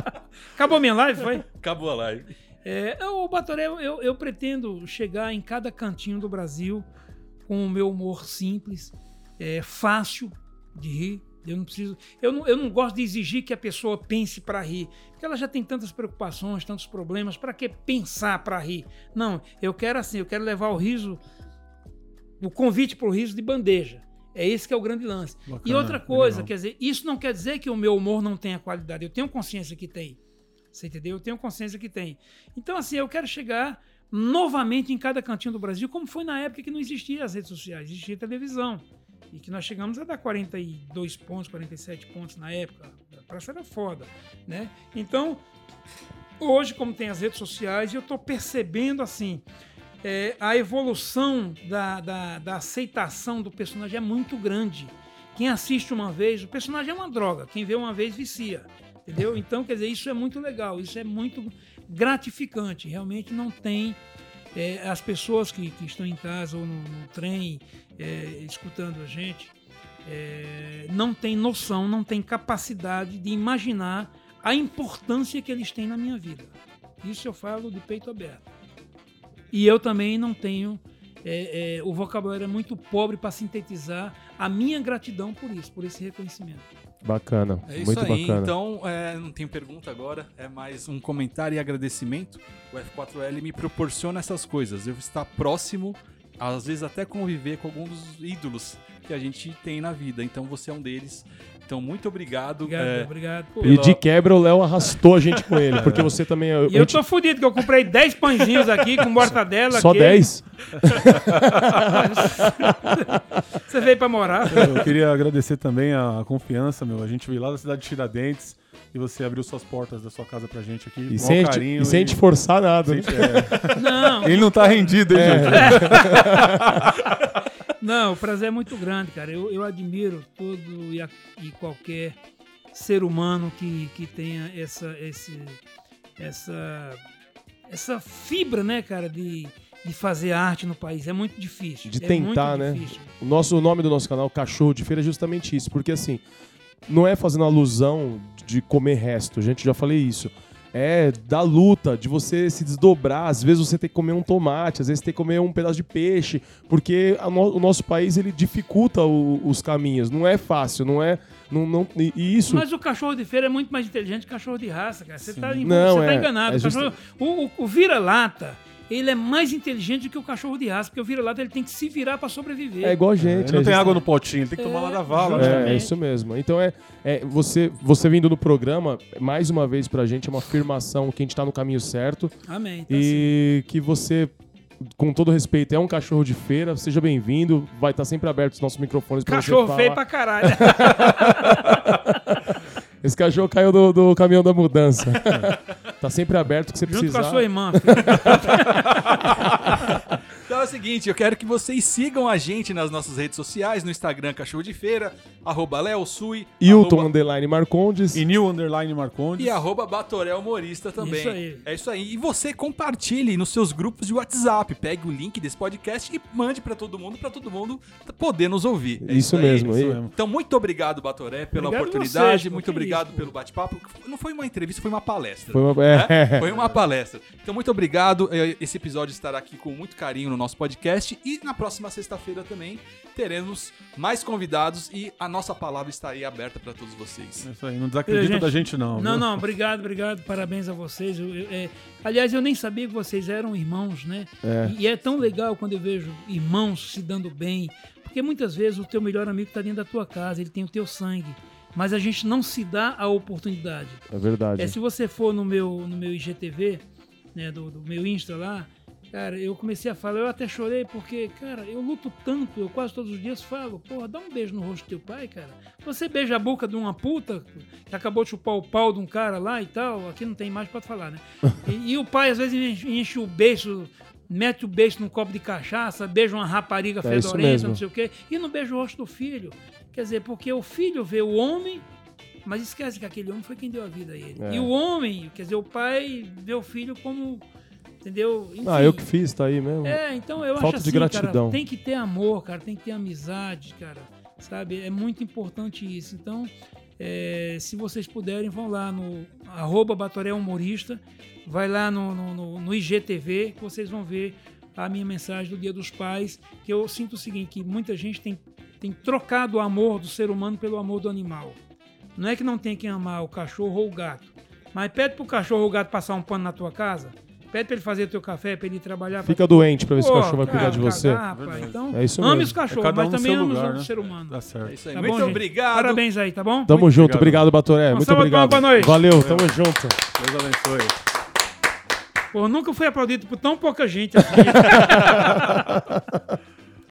Acabou minha live, foi? Acabou a live. É, o Batoré, eu, eu pretendo chegar em cada cantinho do Brasil com o meu humor simples, é, fácil de rir. Eu não preciso. Eu não, eu não gosto de exigir que a pessoa pense para rir, porque ela já tem tantas preocupações, tantos problemas. Para que pensar para rir? Não, eu quero assim, eu quero levar o riso, o convite para o riso de bandeja. É esse que é o grande lance. e Bacana, outra coisa, legal. quer dizer, isso não quer dizer que o meu humor não tenha qualidade. Eu tenho consciência que tem. Você entendeu? Eu tenho consciência que tem. Então, assim, eu quero chegar novamente em cada cantinho do Brasil, como foi na época que não existia as redes sociais, existia televisão. E que nós chegamos a dar 42 pontos, 47 pontos na época. A praça era foda, né? Então, hoje, como tem as redes sociais, eu estou percebendo, assim, é, a evolução da, da, da aceitação do personagem é muito grande. Quem assiste uma vez, o personagem é uma droga. Quem vê uma vez vicia. Entendeu? Então, quer dizer, isso é muito legal, isso é muito gratificante. Realmente não tem. é, as pessoas que, que estão em casa ou no, no trem é, escutando a gente, é, não têm noção, não têm capacidade de imaginar a importância que eles têm na minha vida. Isso eu falo de peito aberto. E eu também não tenho. é, é, o vocabulário é muito pobre para sintetizar a minha gratidão por isso, por esse reconhecimento. Bacana, É isso muito aí. bacana. Então, é, não tenho pergunta agora, é mais um comentário e agradecimento. O F4L me proporciona essas coisas. Eu estar próximo, às vezes até conviver com alguns dos ídolos que a gente tem na vida. Então, você é um deles. Então, muito obrigado. Obrigado, É, obrigado. Pô, E de quebra o Léo arrastou a gente com ele, porque você também é. E eu tô fudido, que eu comprei 10 pãezinhos aqui com mortadela. Só queijo. 10? Você veio pra morar. Eu queria agradecer também a confiança, meu. A gente veio lá da cidade de Tiradentes e você abriu suas portas da sua casa pra gente aqui. E com sem, carinho. e sem gente forçar nada. né? Não, Ele não tá rendido, hein, É. gente? não, o prazer é muito grande, cara. Eu, eu admiro todo e, a- e qualquer ser humano que, que tenha essa, esse, essa, essa fibra, né, cara, de, de fazer arte no país. É muito difícil. De é tentar, muito né? difícil. O, nosso, o nome do nosso canal, Cachorro de Feira, é justamente isso. Porque assim, não é fazendo alusão de comer resto, gente, já falei isso. É da luta, de você se desdobrar. Às vezes você tem que comer um tomate, às vezes tem que comer um pedaço de peixe, porque no- o nosso país ele dificulta o- os caminhos. Não é fácil, não é. Não, não, e, isso. Mas o cachorro de feira é muito mais inteligente que o cachorro de raça, cara. Você tá, Não, você tá é, enganado. é O cachorro- o, o- o vira-lata, ele é mais inteligente do que o cachorro de raça, porque o vira-lata ele tem que se virar pra sobreviver. É igual a gente. Ele não tem gente- água no potinho, ele tem que tomar lá da vala. É, né? É, é isso mesmo. Então é, é você, você vindo no programa, mais uma vez pra gente, é uma afirmação que a gente tá no caminho certo Amém. Tá assim. e que você, com todo respeito, é um cachorro de feira, seja bem-vindo, vai estar sempre aberto os nossos microfones pra Cachorro você feio falar. pra caralho. Esse cachorro caiu do, do caminhão da mudança. tá sempre aberto que você Junto precisar. com a sua irmã. seguinte, eu quero que vocês sigam a gente nas nossas redes sociais, no Instagram Cachorro de Feira, arroba Leosui, Hilton arroba- Underline Marcondes. E New Underline Marcondes. e arroba Batoré Humorista também. Isso aí. É isso aí. E você compartilhe nos seus grupos de WhatsApp. Pegue o link desse podcast e mande pra todo mundo, pra todo mundo poder nos ouvir. É Isso aí. mesmo. isso mesmo. Então, muito obrigado, Batoré, pela Obrigado oportunidade. vocês, muito obrigado isso, pelo bate-papo. Não foi uma entrevista, foi uma palestra. Foi uma- né? é. Foi uma palestra. Então, muito obrigado. Eh, Esse episódio estará aqui com muito carinho no nosso podcast. E na próxima sexta-feira também teremos mais convidados e a nossa palavra está aí aberta para todos vocês. É Isso aí, não desacredita Gente, da gente, não. Não, viu? não, obrigado, obrigado. Parabéns a vocês. Eu- eu- é, aliás, eu nem sabia que vocês eram irmãos, né? É. E, e é tão legal quando eu vejo irmãos se dando bem. Porque muitas vezes o teu melhor amigo está dentro da tua casa, ele tem o teu sangue. Mas a gente não se dá a oportunidade. É verdade. É, se você for no meu, no meu IGTV, né, do, do meu Insta lá, cara, eu comecei a falar, eu até chorei porque, cara, eu luto tanto, eu quase todos os dias falo, porra, dá um beijo no rosto do teu pai, cara. Você beija a boca de uma puta que acabou de chupar o pau de um cara lá e tal, aqui não tem mais pra falar, né? E, e o pai às vezes enche, o beijo, mete o beijo num copo de cachaça, beija uma rapariga É fedorenta, não sei o quê, e não beija o rosto do filho. Quer dizer, porque o filho vê o homem mas esquece que aquele homem foi quem deu a vida a ele. É. E o homem, quer dizer, o pai vê o filho como. Entendeu? Enfim. Ah, eu que fiz, tá aí mesmo. É, então eu Falta acho de assim, gratidão. cara, tem que ter amor, cara, tem que ter amizade, cara. Sabe? É muito importante isso. Então, é, se vocês puderem, vão lá no arroba Batoré Humorista, vai lá no, no, no, IGTV, que vocês vão ver a minha mensagem do Dia dos Pais, que eu sinto o seguinte, que muita gente tem, tem trocado o amor do ser humano pelo amor do animal. Não é que não tem que amar o cachorro ou o gato, mas pede pro cachorro ou o gato passar um pano na tua casa, pede pra ele fazer teu café, pra ele trabalhar. pra Fica doente pra ver se o cachorro vai cuidar cara, de você. cagar, rapaz. Então, É isso ame os cachorros, É um mas também ame os lugar, né? ser humano. Tá certo. É isso aí. Tá muito bom, gente? obrigado. Parabéns aí, tá bom? Tamo junto, obrigado, obrigado. Batoré. Muito obrigado. pra nós. Valeu, tamo junto. Deus abençoe. Pô, nunca fui aplaudido por tão pouca gente assim.